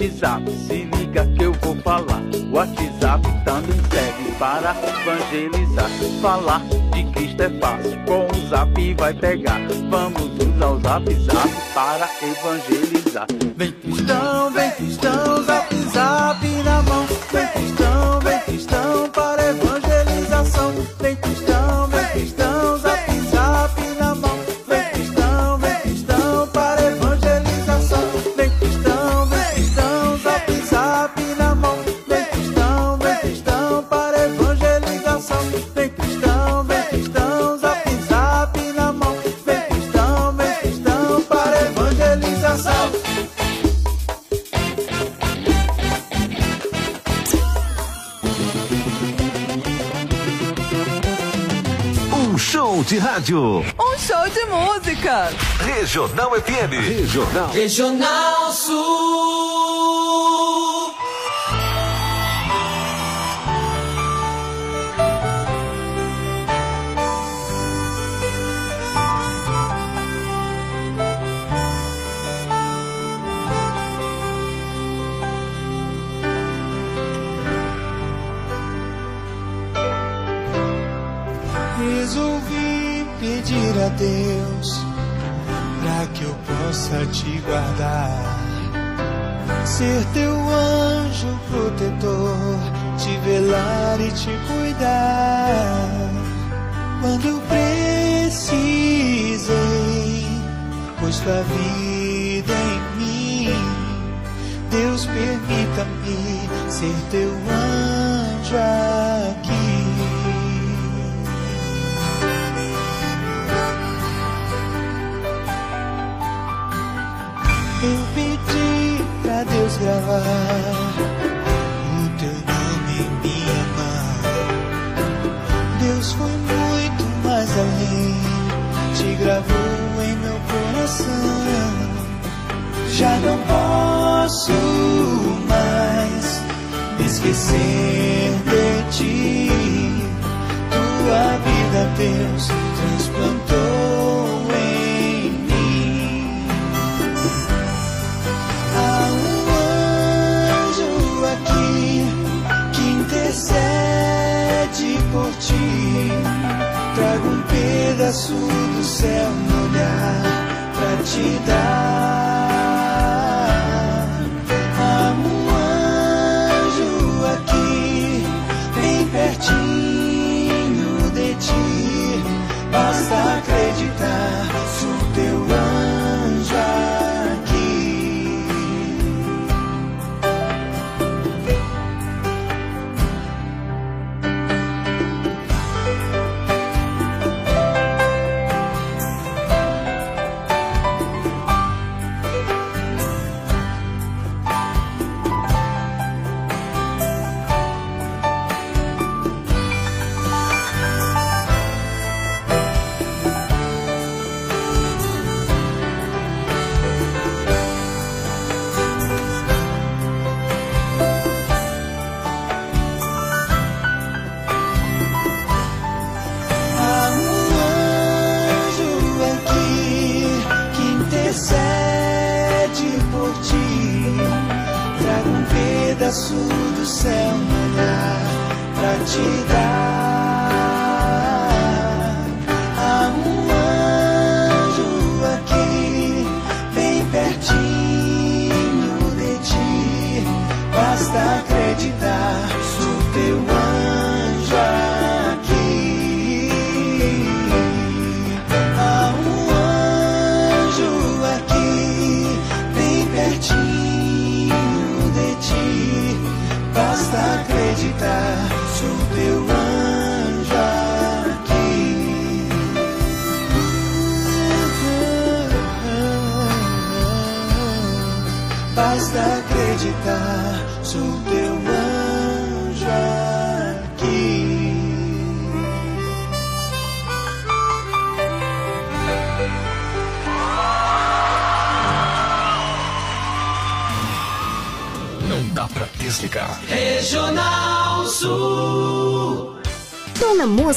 S17: WhatsApp, se liga que eu vou falar. WhatsApp tá também serve para evangelizar. Falar de Cristo é fácil, com o zap vai pegar. Vamos usar o zap zap para evangelizar. Vem cristão, vem cristão, zap zap na mão.
S1: Regional FM. Regional.
S2: Regional Sul.
S18: ser teu anjo protetor, te velar e te cuidar.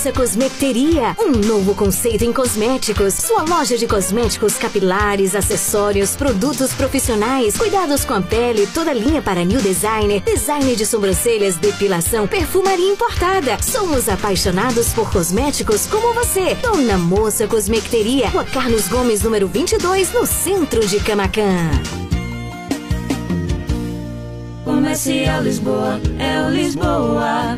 S16: Moça Cosmeteria, um novo conceito em cosméticos. Sua loja de cosméticos capilares, acessórios, produtos profissionais, cuidados com a pele, toda linha para new designer, design de sobrancelhas, depilação, perfumaria importada. Somos apaixonados por cosméticos como você. Dona Moça Cosmeteria, Rua Carlos Gomes, número 22, no centro de Camacan.
S2: Comercial Lisboa, é o Lisboa.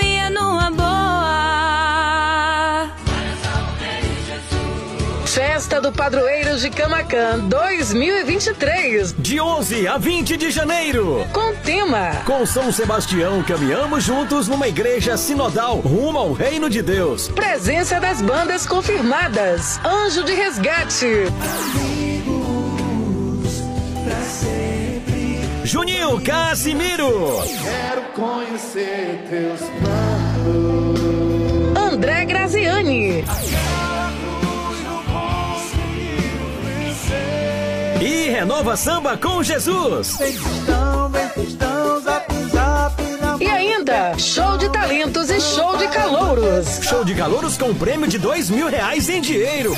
S15: Festa do Padroeiro de Camacan 2023.
S10: De 11 a 20 de janeiro.
S15: Com tema
S10: Com São Sebastião, caminhamos juntos numa igreja sinodal rumo ao reino de Deus.
S15: Presença das bandas confirmadas. Anjo de Resgate.
S10: Juninho Casimiro.
S9: Quero conhecer teus planos.
S15: André Graziani.
S10: Renova Samba com Jesus.
S15: E ainda, show de talentos e show de calouros.
S10: Show de calouros com prêmio de dois mil reais em dinheiro.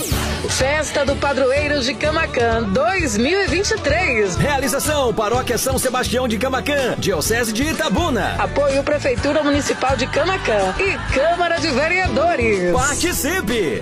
S15: Festa do Padroeiro de Camacan 2023.
S10: Realização Paróquia São Sebastião de Camacan, Diocese de Itabuna.
S15: Apoio Prefeitura Municipal de Camacan e Câmara de Vereadores.
S10: Participe!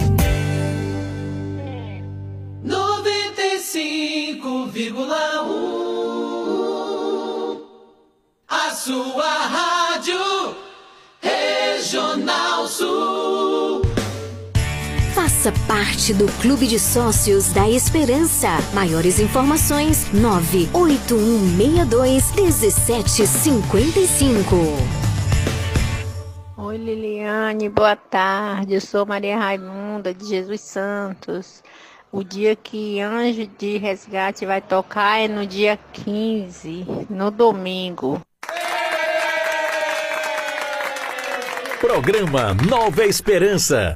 S2: 95,1 A sua rádio Regional Sul.
S16: Faça parte do Clube de Sócios da Esperança. Maiores informações: 981621755.
S7: Oi Liliane, boa tarde. Eu sou Maria Raimunda de Jesus Santos. O dia que Anjo de Resgate vai tocar é no dia 15, no domingo.
S10: Programa Nova Esperança.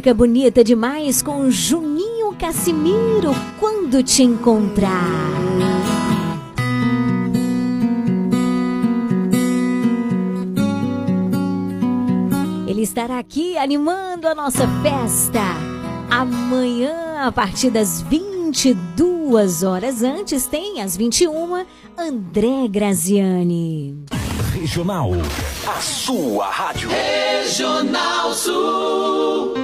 S3: Música bonita demais com Juninho Cassimiro, quando te encontrar. Ele estará aqui animando a nossa festa amanhã a partir das 22 horas. Antes tem às 21 André Graziani.
S1: Regional, a sua rádio.
S2: Regional Sul.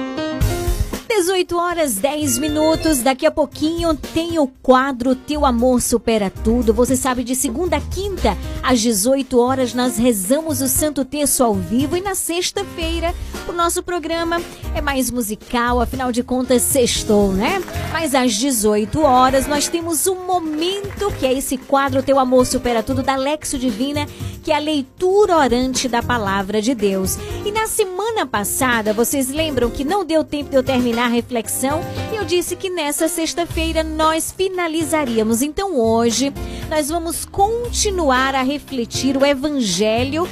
S3: 18 horas 10 minutos. Daqui a pouquinho tem o quadro Teu Amor Supera Tudo. Você sabe, de segunda a quinta, às 18 horas, nós rezamos o Santo Terço ao vivo. E na sexta-feira, o nosso programa é mais musical, afinal de contas, sextou, né? Mas às 18 horas, nós temos um momento que é esse quadro Teu Amor Supera Tudo, da Lexo Divina, que é a leitura orante da palavra de Deus. E na semana passada, vocês lembram que não deu tempo de eu terminar reflexão? Eu disse que nessa sexta-feira nós finalizaríamos. Então hoje nós vamos continuar a refletir o evangelho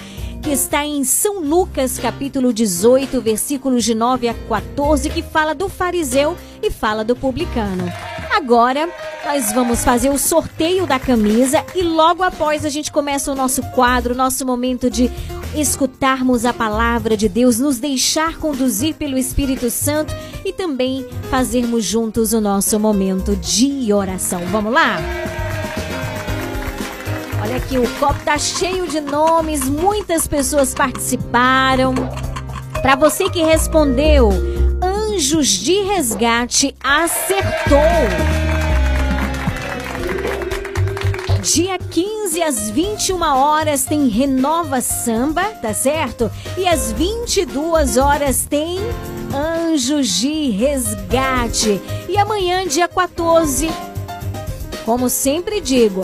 S3: que está em São Lucas, capítulo 18, versículos de 9 a 14, que fala do fariseu e fala do publicano. Agora, nós vamos fazer o sorteio da camisa e logo após a gente começa o nosso quadro, nosso momento de escutarmos a palavra de Deus, nos deixar conduzir pelo Espírito Santo e também fazermos juntos o nosso momento de oração. Vamos lá? Olha aqui, o copo tá cheio de nomes, muitas pessoas participaram. Para você que respondeu, Anjos de Resgate acertou. Dia 15 às 21 horas tem Renova Samba, tá certo? E às 22 horas tem Anjos de Resgate. E amanhã, dia 14, como sempre digo,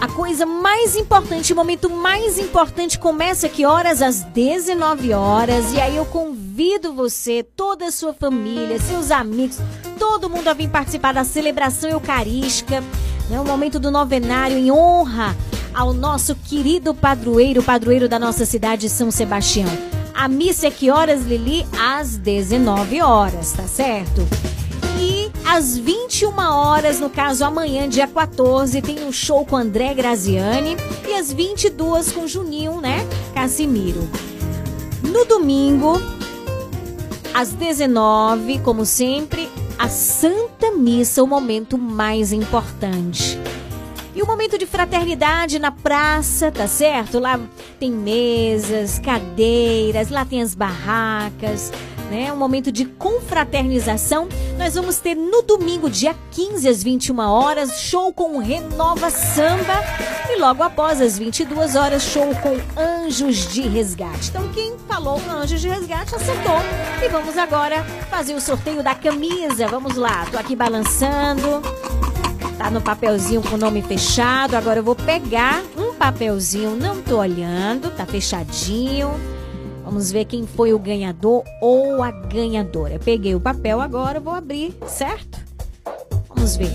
S3: a coisa mais importante, o momento mais importante começa que horas? Às 19 horas. E aí eu convido você, toda a sua família, seus amigos, todo mundo a vir participar da celebração eucarística, né? O momento do novenário em honra ao nosso querido padroeiro, padroeiro da nossa cidade, São Sebastião. A missa é que horas, Lili? Às 19 horas, tá certo? E às 21 horas, no caso amanhã, dia 14, tem um show com André Graziani. E às 22 com Juninho, né? Casimiro. No domingo, às 19, como sempre, a Santa Missa, o momento mais importante. E o momento de fraternidade na praça, tá certo? Lá tem mesas, cadeiras, lá tem as barracas, né? Um momento de confraternização. Nós vamos ter no domingo, dia 15 às 21 horas, show com Renova Samba e logo após às 22 horas, show com Anjos de Resgate. Então quem falou Anjos de Resgate acertou. E vamos agora fazer o sorteio da camisa. Vamos lá. Tô aqui balançando. Tá no papelzinho com o nome fechado. Agora eu vou pegar um papelzinho, não tô olhando, tá fechadinho. Vamos ver quem foi o ganhador ou a ganhadora. Peguei o papel agora, vou abrir, certo? Vamos ver.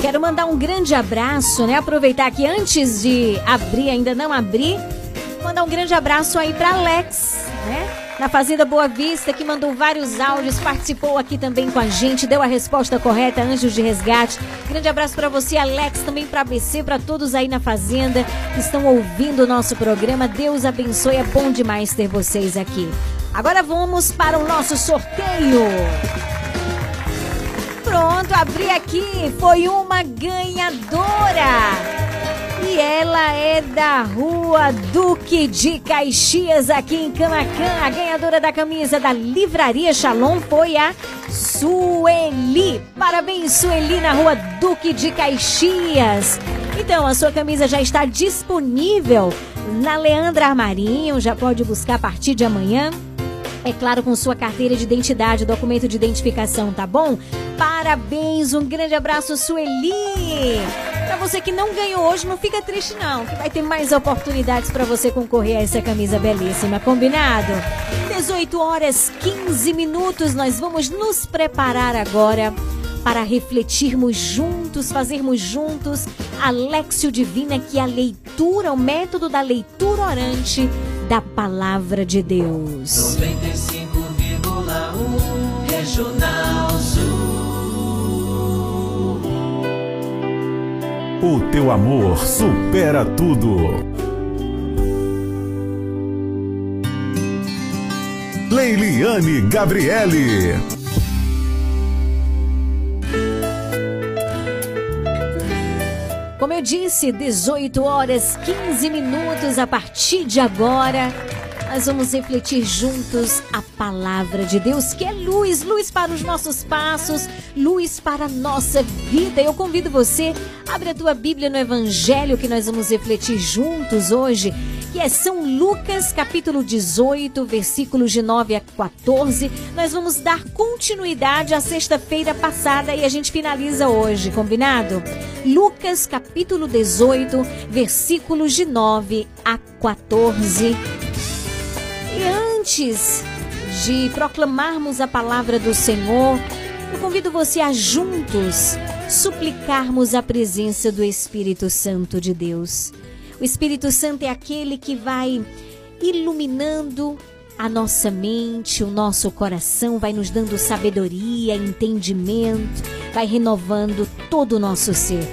S3: Quero mandar um grande abraço, né? Aproveitar que antes de abrir, ainda não abri, mandar um grande abraço aí para Alex, né? Na Fazenda Boa Vista, que mandou vários áudios, participou aqui também com a gente, deu a resposta correta, Anjos de Resgate. Grande abraço para você, Alex, também para ABC, para todos aí na Fazenda que estão ouvindo o nosso programa. Deus abençoe, é bom demais ter vocês aqui. Agora vamos para o nosso sorteio. Pronto, abri aqui. Foi uma ganhadora. E ela é da rua Duque de Caxias, aqui em Camacan. A ganhadora da camisa da Livraria Shalom foi a Sueli. Parabéns, Sueli, na rua Duque de Caxias. Então, a sua camisa já está disponível na Leandra Armarinho. Já pode buscar a partir de amanhã. É claro, com sua carteira de identidade, documento de identificação, tá bom? Parabéns, um grande abraço, Sueli! Pra você que não ganhou hoje, não fica triste não, que vai ter mais oportunidades para você concorrer a essa camisa belíssima, combinado? 18 horas 15 minutos, nós vamos nos preparar agora para refletirmos juntos, fazermos juntos a Lexio Divina, que é a leitura, o método da leitura orante da Palavra de Deus.
S2: 95,1 Regional Sul.
S4: O teu amor supera tudo. Leiliane Gabriele.
S3: Como eu disse, 18 horas 15 minutos a partir de agora. Nós vamos refletir juntos a palavra de Deus, que é luz, luz para os nossos passos, luz para a nossa vida. Eu convido você, abre a tua Bíblia no Evangelho que nós vamos refletir juntos hoje, que é São Lucas, capítulo 18, versículos de 9 a 14. Nós vamos dar continuidade à sexta-feira passada e a gente finaliza hoje, combinado? Lucas, capítulo 18, versículos de 9 a 14. E antes de proclamarmos a palavra do Senhor, eu convido você a juntos suplicarmos a presença do Espírito Santo de Deus. O Espírito Santo é aquele que vai iluminando a nossa mente, o nosso coração, vai nos dando sabedoria, entendimento, vai renovando todo o nosso ser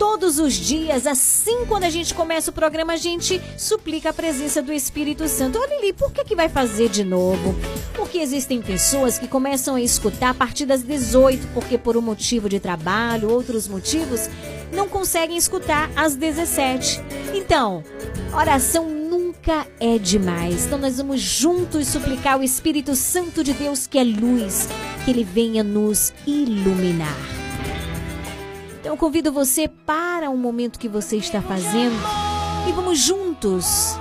S3: todos os dias, assim quando a gente começa o programa, a gente suplica a presença do Espírito Santo. Olha ali, por que, que vai fazer de novo? Porque existem pessoas que começam a escutar a partir das 18, porque por um motivo de trabalho, outros motivos, não conseguem escutar às 17. Então, oração nunca é demais. Então nós vamos juntos suplicar o Espírito Santo de Deus, que é luz, que ele venha nos iluminar. Então eu convido você para o momento que você está fazendo e vamos juntos,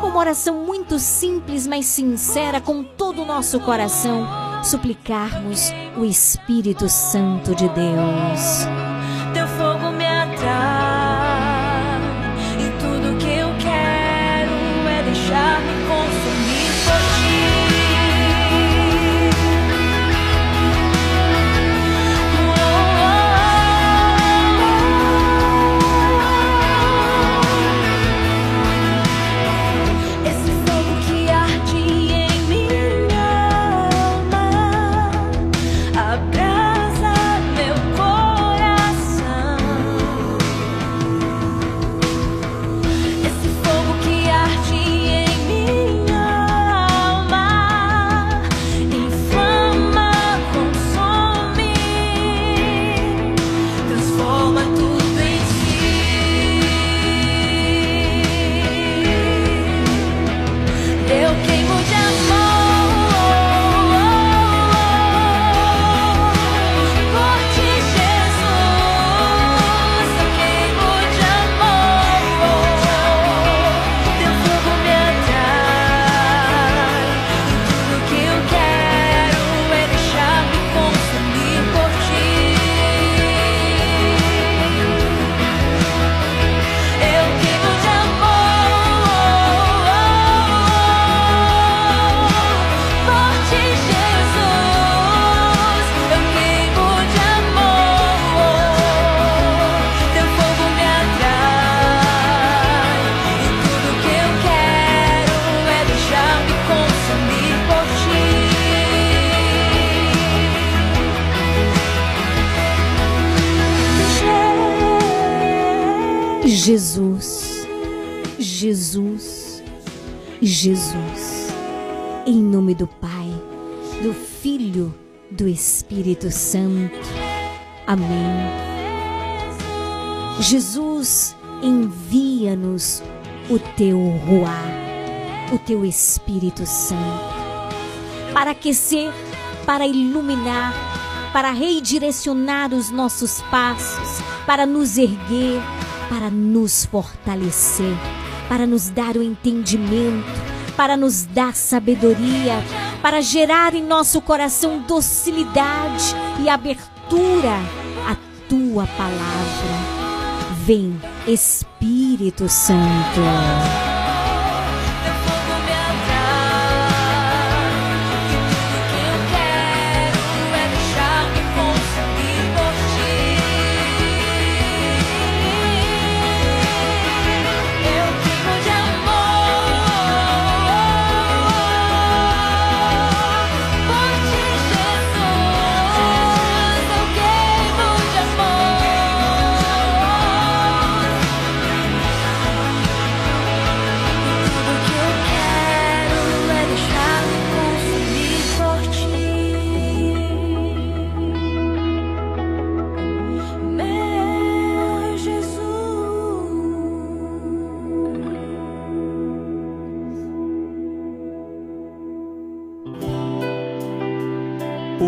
S3: com uma oração muito simples, mas sincera, com todo o nosso coração, suplicarmos o Espírito Santo de Deus. Jesus, Jesus, Jesus. Em nome do Pai, do Filho, do Espírito Santo. Amém. Jesus, envia-nos o teu Ruá, o teu Espírito Santo, para aquecer, para iluminar, para redirecionar os nossos passos, para nos erguer, para nos fortalecer, para nos dar o entendimento, para nos dar sabedoria, para gerar em nosso coração docilidade e abertura à tua palavra. Vem, Espírito Santo.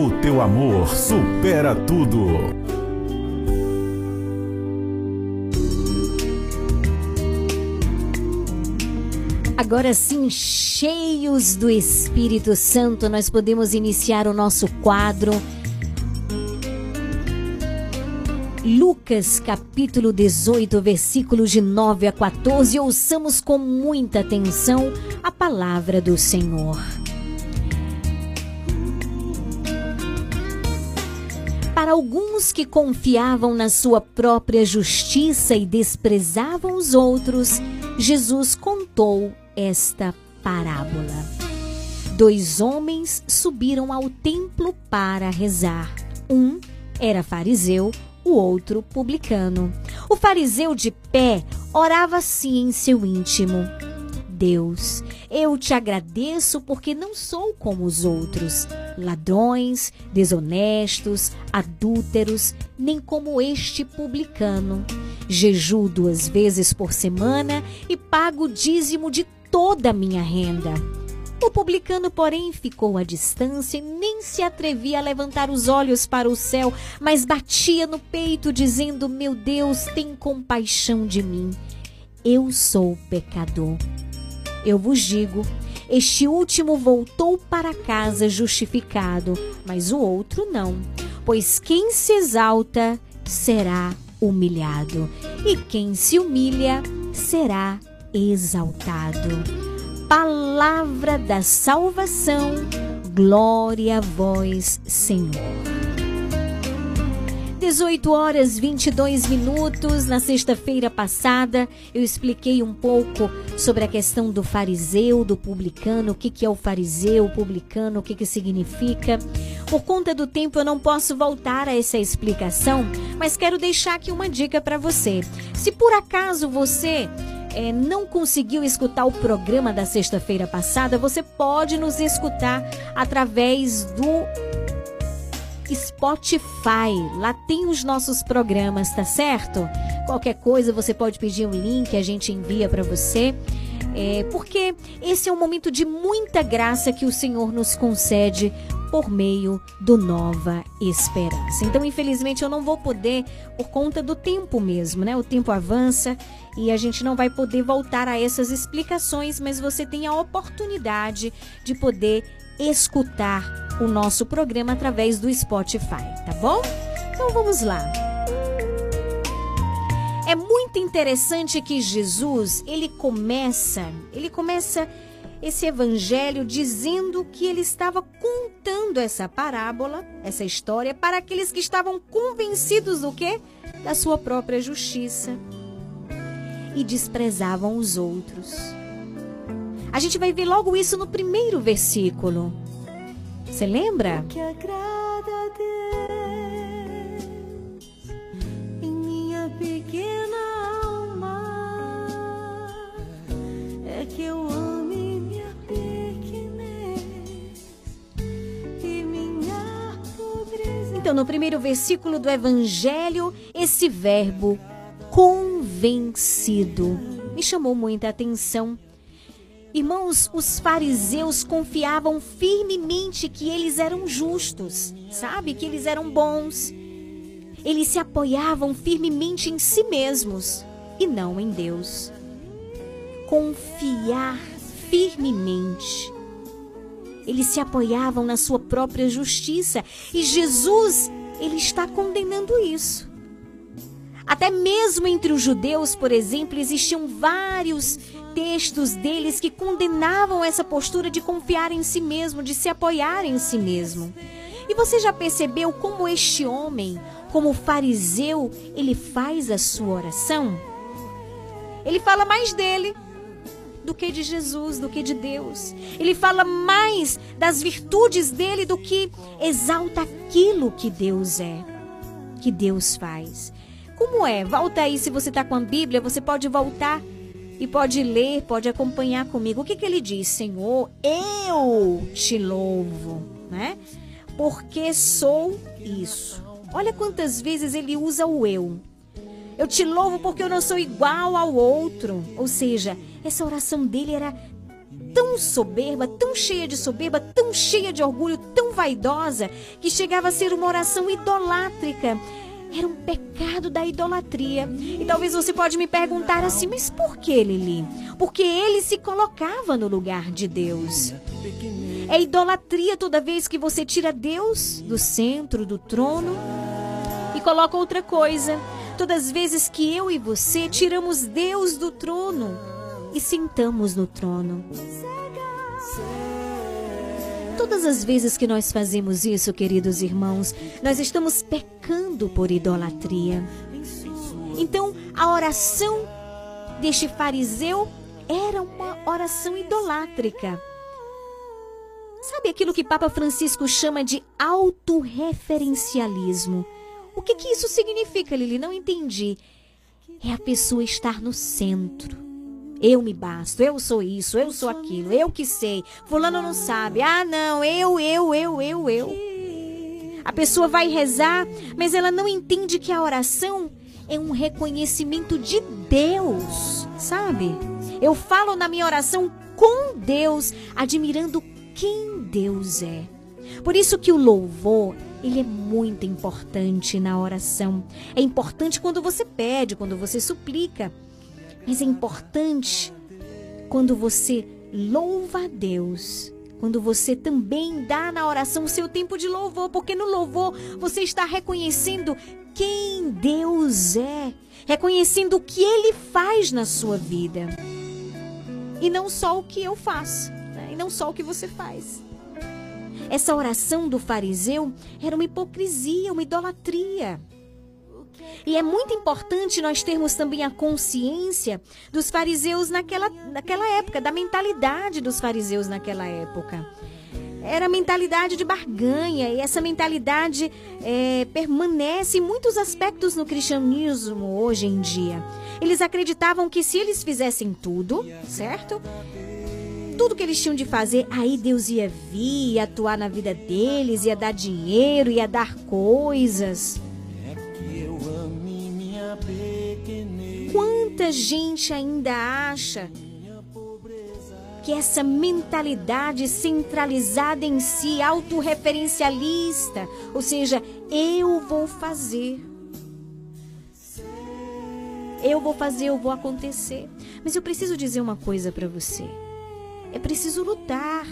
S4: O teu amor supera tudo.
S3: Agora sim, cheios do Espírito Santo, nós podemos iniciar o nosso quadro. Lucas capítulo 18, versículos de 9 a 14. Ouçamos com muita atenção a palavra do Senhor. Para alguns que confiavam na sua própria justiça e desprezavam os outros, Jesus contou esta parábola. Dois homens subiram ao templo para rezar. Um era fariseu, o outro publicano. O fariseu de pé orava assim em seu íntimo: Deus, eu te agradeço porque não sou como os outros, ladrões, desonestos, adúlteros, nem como este publicano. Jejuo duas vezes por semana e pago o dízimo de toda a minha renda. O publicano, porém, ficou à distância e nem se atrevia a levantar os olhos para o céu, mas batia no peito, dizendo: Meu Deus, tem compaixão de mim. Eu sou pecador. Eu vos digo: este último voltou para casa justificado, mas o outro não. Pois quem se exalta será humilhado, e quem se humilha será exaltado. Palavra da salvação, glória a vós, Senhor. 18 horas 22 minutos. Na sexta-feira passada, eu expliquei um pouco sobre a questão do fariseu, do publicano, o que, que é o fariseu, o publicano, o que, que significa. Por conta do tempo, eu não posso voltar a essa explicação, mas quero deixar aqui uma dica para você. Se por acaso você é, não conseguiu escutar o programa da sexta-feira passada, você pode nos escutar através do Spotify. Lá tem os nossos programas, tá certo? Qualquer coisa você pode pedir um link, a gente envia para você. É, porque esse é um momento de muita graça que o Senhor nos concede por meio do Nova Esperança. Então, infelizmente, eu não vou poder, por conta do tempo mesmo, né? O tempo avança e a gente não vai poder voltar a essas explicações, mas você tem a oportunidade de poder escutar o nosso programa através do Spotify, tá bom? Então vamos lá. É muito interessante que Jesus, ele começa, ele começa esse evangelho dizendo que ele estava contando essa parábola, essa história para aqueles que estavam convencidos do quê? Da sua própria justiça e desprezavam os outros. A gente vai ver logo isso no primeiro versículo. Você lembra?
S2: que agrada a Deus em minha pequena alma é que eu ame minha pequenez e minha pobreza.
S3: Então, no primeiro versículo do Evangelho, esse verbo convencido me chamou muita atenção Irmãos, os fariseus confiavam firmemente que eles eram justos, sabe? Que eles eram bons. Eles se apoiavam firmemente em si mesmos e não em Deus. Confiar firmemente. Eles se apoiavam na sua própria justiça e Jesus, ele está condenando isso. Até mesmo entre os judeus, por exemplo, existiam vários textos deles que condenavam essa postura de confiar em si mesmo, de se apoiar em si mesmo. E você já percebeu como este homem, como fariseu, ele faz a sua oração? Ele fala mais dele do que de Jesus, do que de Deus. Ele fala mais das virtudes dele do que exalta aquilo que Deus é, que Deus faz. Como é? Volta aí, se você está com a Bíblia, você pode voltar e pode ler, pode acompanhar comigo. O que, que ele diz? Senhor, eu te louvo, né? Porque sou isso. Olha quantas vezes ele usa o eu. Eu te louvo porque eu não sou igual ao outro. Ou seja, essa oração dele era tão soberba, tão cheia de soberba, tão cheia de orgulho, tão vaidosa, que chegava a ser uma oração idolátrica. Era um pecado da idolatria. E talvez você pode me perguntar assim, mas por que, Lili? Porque ele se colocava no lugar de Deus. É idolatria toda vez que você tira Deus do centro do trono e coloca outra coisa. Todas as vezes que eu e você tiramos Deus do trono e sentamos no trono. Todas as vezes que nós fazemos isso, queridos irmãos, nós estamos pecando por idolatria. Então, a oração deste fariseu era uma oração idolátrica. Sabe aquilo que Papa Francisco chama de autorreferencialismo? O que, que isso significa, Lili? Não entendi. É a pessoa estar no centro. Eu me basto, eu sou isso, eu sou aquilo, eu que sei. Fulano não sabe. Ah, não, eu, eu, eu, eu, eu. A pessoa vai rezar, mas ela não entende que a oração é um reconhecimento de Deus, sabe? Eu falo na minha oração com Deus, admirando quem Deus é. Por isso que o louvor, ele é muito importante na oração. É importante quando você pede, quando você suplica. Mas é importante quando você louva a Deus, quando você também dá na oração o seu tempo de louvor, porque no louvor você está reconhecendo quem Deus é, reconhecendo o que Ele faz na sua vida. E não só o que eu faço, né? e não só o que você faz. Essa oração do fariseu era uma hipocrisia, uma idolatria. E é muito importante nós termos também a consciência dos fariseus naquela, naquela época, da mentalidade dos fariseus naquela época. Era a mentalidade de barganha, e essa mentalidade é, permanece em muitos aspectos no cristianismo hoje em dia. Eles acreditavam que se eles fizessem tudo, certo? Tudo que eles tinham de fazer, aí Deus ia vir, ia atuar na vida deles, ia dar dinheiro, ia dar coisas. Quanta gente ainda acha que essa mentalidade centralizada em si, autorreferencialista, ou seja, eu vou fazer. Eu vou fazer, eu vou acontecer. Mas eu preciso dizer uma coisa para você. É preciso lutar.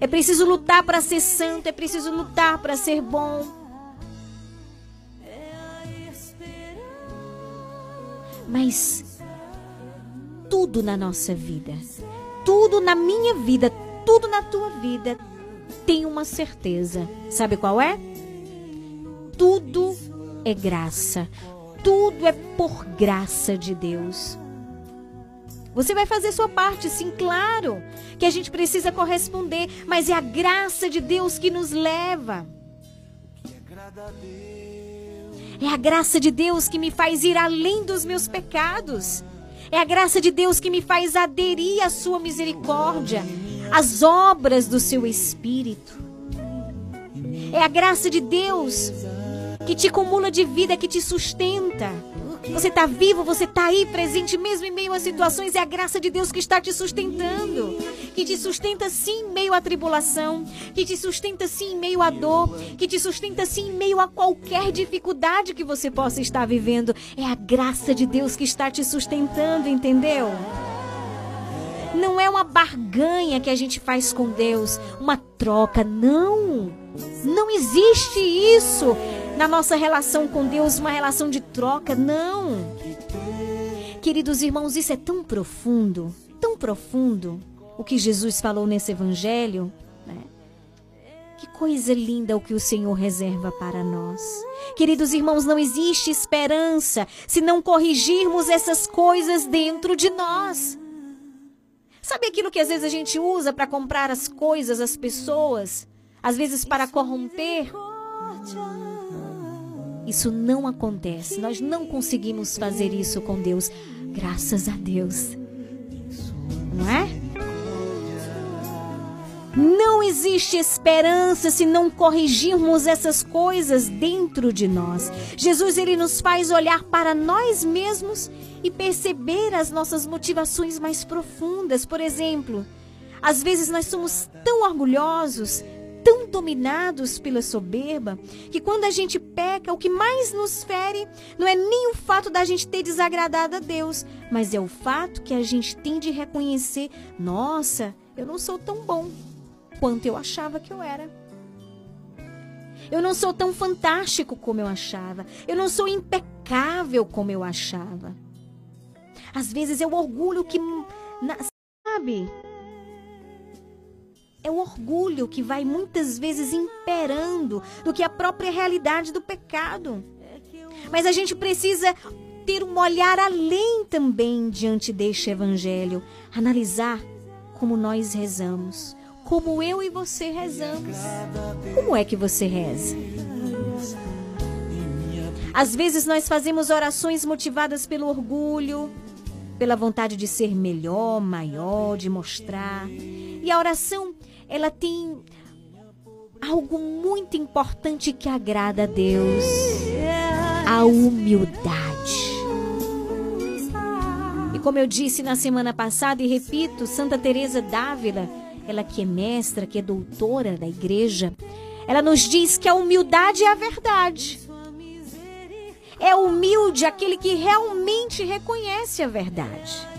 S3: É preciso lutar para ser santo, é preciso lutar para ser bom. Mas tudo na nossa vida, tudo na minha vida, tudo na tua vida tem uma certeza. Sabe qual é? Tudo é graça. Tudo é por graça de Deus. Você vai fazer sua parte, sim, claro, que a gente precisa corresponder, mas é a graça de Deus que nos leva. É a graça de Deus que me faz ir além dos meus pecados. É a graça de Deus que me faz aderir à sua misericórdia, às obras do seu espírito. É a graça de Deus que te acumula de vida, que te sustenta. Você está vivo, você está aí presente mesmo em meio a situações. É a graça de Deus que está te sustentando. Que te sustenta sim em meio à tribulação. Que te sustenta sim em meio à dor. Que te sustenta sim em meio a qualquer dificuldade que você possa estar vivendo. É a graça de Deus que está te sustentando, entendeu? Não é uma barganha que a gente faz com Deus, uma troca, não. Não existe isso na nossa relação com Deus, uma relação de troca, não. Queridos irmãos, isso é tão profundo, tão profundo, o que Jesus falou nesse evangelho, né? Que coisa linda o que o Senhor reserva para nós. Queridos irmãos, não existe esperança se não corrigirmos essas coisas dentro de nós. Sabe aquilo que às vezes a gente usa para comprar as coisas, as pessoas? Às vezes para corromper? Isso não acontece. Nós não conseguimos fazer isso com Deus. Graças a Deus. Não é? Não existe esperança se não corrigirmos essas coisas dentro de nós. Jesus ele nos faz olhar para nós mesmos e perceber as nossas motivações mais profundas. Por exemplo, às vezes nós somos tão orgulhosos, tão dominados pela soberba, que quando a gente peca, o que mais nos fere não é nem o fato da gente ter desagradado a Deus, mas é o fato que a gente tem de reconhecer: nossa, eu não sou tão bom quanto eu achava que eu era. Eu não sou tão fantástico como eu achava. Eu não sou impecável como eu achava. Às vezes é o orgulho que. sabe? É o orgulho que vai muitas vezes imperando do que a própria realidade do pecado. Mas a gente precisa ter um olhar além também diante deste evangelho, analisar como nós rezamos, como eu e você rezamos. Como é que você reza? Às vezes nós fazemos orações motivadas pelo orgulho, pela vontade de ser melhor, maior, de mostrar. E a oração, ela tem algo muito importante que agrada a Deus: a humildade. E como eu disse na semana passada e repito, Santa Teresa d'Ávila, ela que é mestra, que é doutora da igreja, ela nos diz que a humildade é a verdade. É humilde aquele que realmente reconhece a verdade.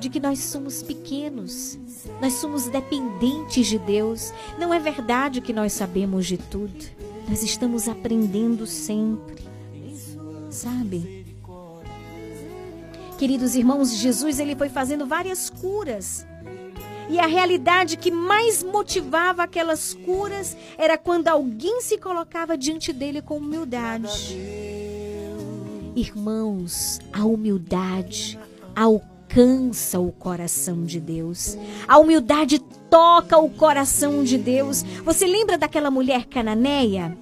S3: De que nós somos pequenos, nós somos dependentes de Deus. Não é verdade que nós sabemos de tudo. Nós estamos aprendendo sempre. Sabe? Queridos irmãos, Jesus ele foi fazendo várias curas. E a realidade que mais motivava aquelas curas era quando alguém se colocava diante dele com humildade. Irmãos, a humildade alcança o coração de Deus. A humildade toca o coração de Deus. Você lembra daquela mulher cananeia?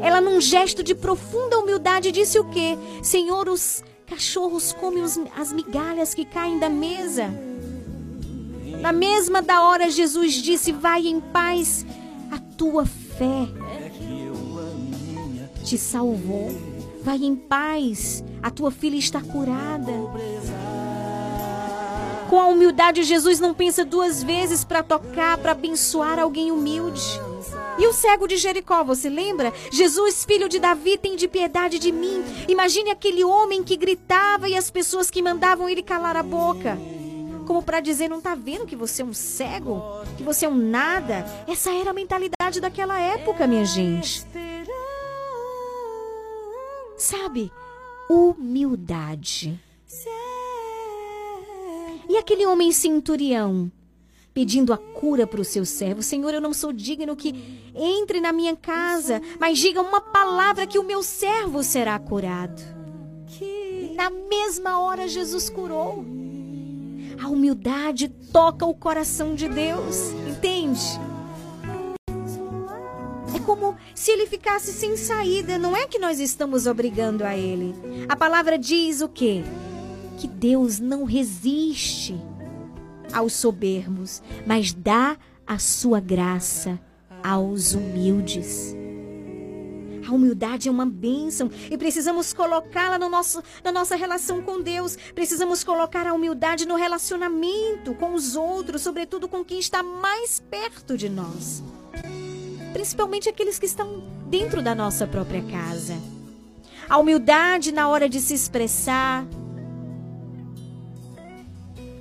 S3: Ela, num gesto de profunda humildade, disse o quê? Senhor, os cachorros comem as migalhas que caem da mesa. Na mesma da hora, Jesus disse: Vai em paz, a tua fé te salvou. Vai em paz, a tua filha está curada. Com a humildade, Jesus não pensa duas vezes para tocar, para abençoar alguém humilde. E o cego de Jericó, você lembra? Jesus, filho de Davi, tem de piedade de mim. Imagine aquele homem que gritava e as pessoas que mandavam ele calar a boca. Como para dizer, não tá vendo que você é um cego? Que você é um nada? Essa era a mentalidade daquela época, minha gente. Sabe? Humildade. E aquele homem centurião pedindo a cura para o seu servo: Senhor, eu não sou digno que entre na minha casa, mas diga uma palavra que o meu servo será curado. Na mesma hora, Jesus curou. A humildade toca o coração de Deus, entende? É como se ele ficasse sem saída. Não é que nós estamos obrigando a ele. A palavra diz o quê? Que Deus não resiste aos soberbos, mas dá a sua graça aos humildes. A humildade é uma bênção e precisamos colocá-la no nosso, na nossa relação com Deus. Precisamos colocar a humildade no relacionamento com os outros, sobretudo com quem está mais perto de nós. Principalmente aqueles que estão dentro da nossa própria casa. A humildade na hora de se expressar.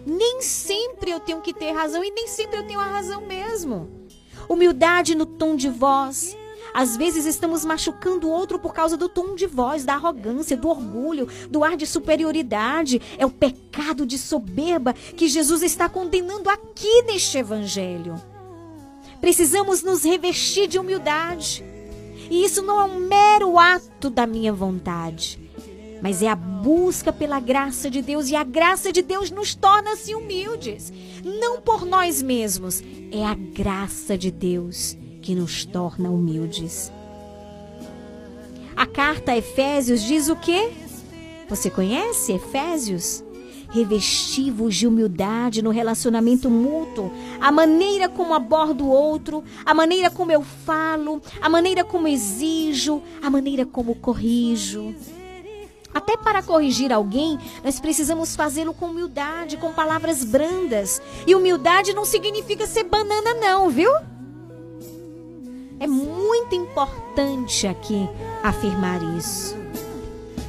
S3: Nem sempre eu tenho que ter razão e nem sempre eu tenho a razão mesmo. Humildade no tom de voz às vezes estamos machucando o outro por causa do tom de voz, da arrogância, do orgulho, do ar de superioridade. É o pecado de soberba que Jesus está condenando aqui neste evangelho. Precisamos nos revestir de humildade. E isso não é um mero ato da minha vontade, mas é a busca pela graça de Deus. E a graça de Deus nos torna-se humildes. Não por nós mesmos, é a graça de Deus que nos torna humildes. A carta a Efésios diz o quê? Você conhece Efésios? Revestivos de humildade no relacionamento mútuo, a maneira como abordo o outro, a maneira como eu falo, a maneira como exijo, a maneira como corrijo. Até para corrigir alguém, nós precisamos fazê-lo com humildade, com palavras brandas. E humildade não significa ser banana, não, viu? É muito importante aqui afirmar isso.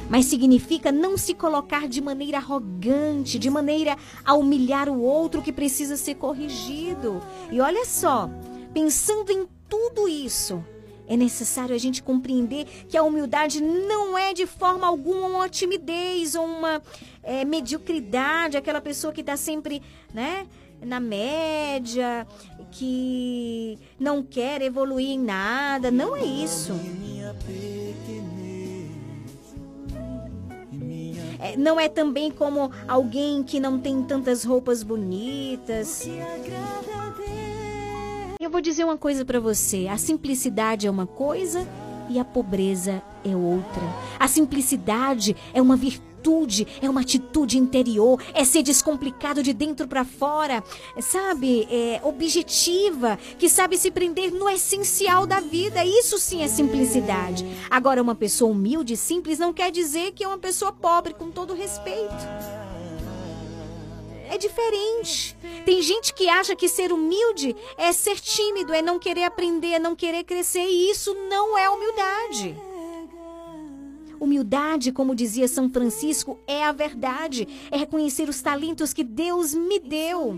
S3: Mas significa não se colocar de maneira arrogante, de maneira a humilhar o outro que precisa ser corrigido. E olha só, pensando em tudo isso, é necessário a gente compreender que a humildade não é de forma alguma uma timidez ou uma é, mediocridade, aquela pessoa que está sempre, né? na média, que não quer evoluir em nada. Não é isso. É, não é também como alguém que não tem tantas roupas bonitas. Eu vou dizer uma coisa para você: a simplicidade é uma coisa e a pobreza é outra. A simplicidade é uma virtude é uma atitude interior, é ser descomplicado de dentro para fora, sabe? É objetiva, que sabe se prender no essencial da vida. Isso sim é simplicidade. Agora, uma pessoa humilde e simples não quer dizer que é uma pessoa pobre, com todo respeito. É diferente. Tem gente que acha que ser humilde é ser tímido, é não querer aprender, é não querer crescer, e isso não é humildade. Humildade, como dizia São Francisco, é a verdade, é reconhecer os talentos que Deus me deu.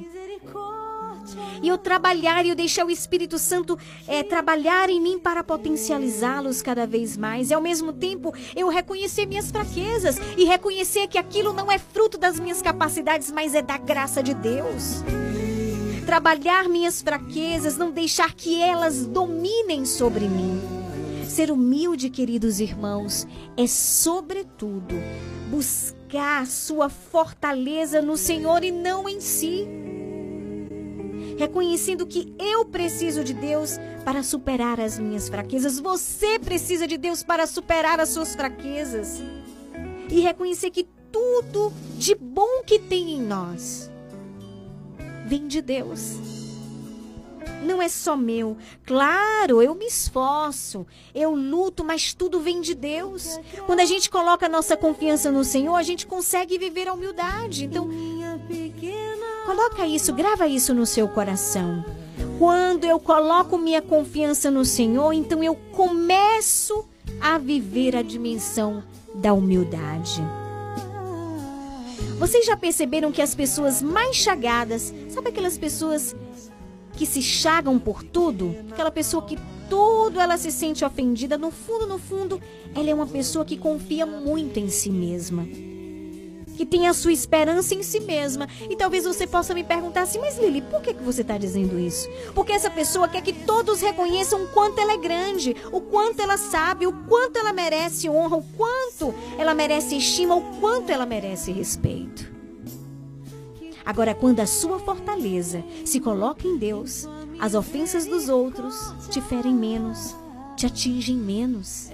S3: E eu trabalhar e eu deixar o Espírito Santo é, trabalhar em mim para potencializá-los cada vez mais. E ao mesmo tempo eu reconhecer minhas fraquezas e reconhecer que aquilo não é fruto das minhas capacidades, mas é da graça de Deus. Trabalhar minhas fraquezas, não deixar que elas dominem sobre mim. Ser humilde, queridos irmãos, é, sobretudo, buscar sua fortaleza no Senhor e não em si. Reconhecendo que eu preciso de Deus para superar as minhas fraquezas, você precisa de Deus para superar as suas fraquezas. E reconhecer que tudo de bom que tem em nós vem de Deus não é só meu. Claro, eu me esforço, eu luto, mas tudo vem de Deus. Quando a gente coloca a nossa confiança no Senhor, a gente consegue viver a humildade. Então, coloca isso, grava isso no seu coração. Quando eu coloco minha confiança no Senhor, então eu começo a viver a dimensão da humildade. Vocês já perceberam que as pessoas mais chagadas, sabe aquelas pessoas que se chagam por tudo, aquela pessoa que tudo ela se sente ofendida, no fundo, no fundo, ela é uma pessoa que confia muito em si mesma. Que tem a sua esperança em si mesma. E talvez você possa me perguntar assim, mas Lili, por que, que você está dizendo isso? Porque essa pessoa quer que todos reconheçam o quanto ela é grande, o quanto ela sabe, o quanto ela merece honra, o quanto ela merece estima, o quanto ela merece respeito. Agora, quando a sua fortaleza se coloca em Deus, as ofensas dos outros te ferem menos, te atingem menos.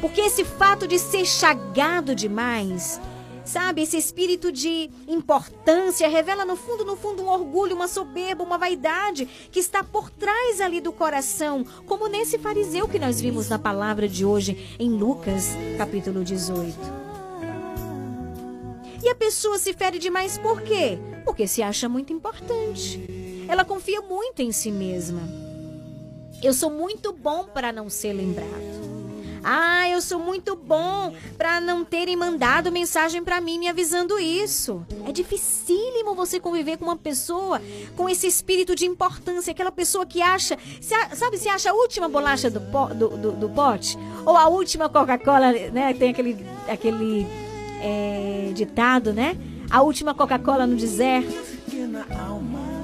S3: Porque esse fato de ser chagado demais, sabe, esse espírito de importância revela no fundo, no fundo, um orgulho, uma soberba, uma vaidade que está por trás ali do coração, como nesse fariseu que nós vimos na palavra de hoje em Lucas, capítulo 18. E a pessoa se fere demais por quê? Porque se acha muito importante. Ela confia muito em si mesma. Eu sou muito bom para não ser lembrado. Ah, eu sou muito bom para não terem mandado mensagem para mim me avisando isso. É dificílimo você conviver com uma pessoa com esse espírito de importância, aquela pessoa que acha, sabe, se acha a última bolacha do, do, do- do pote ou a última Coca-Cola, né? Tem aquele, aquele é, ditado, né? A última Coca-Cola no deserto.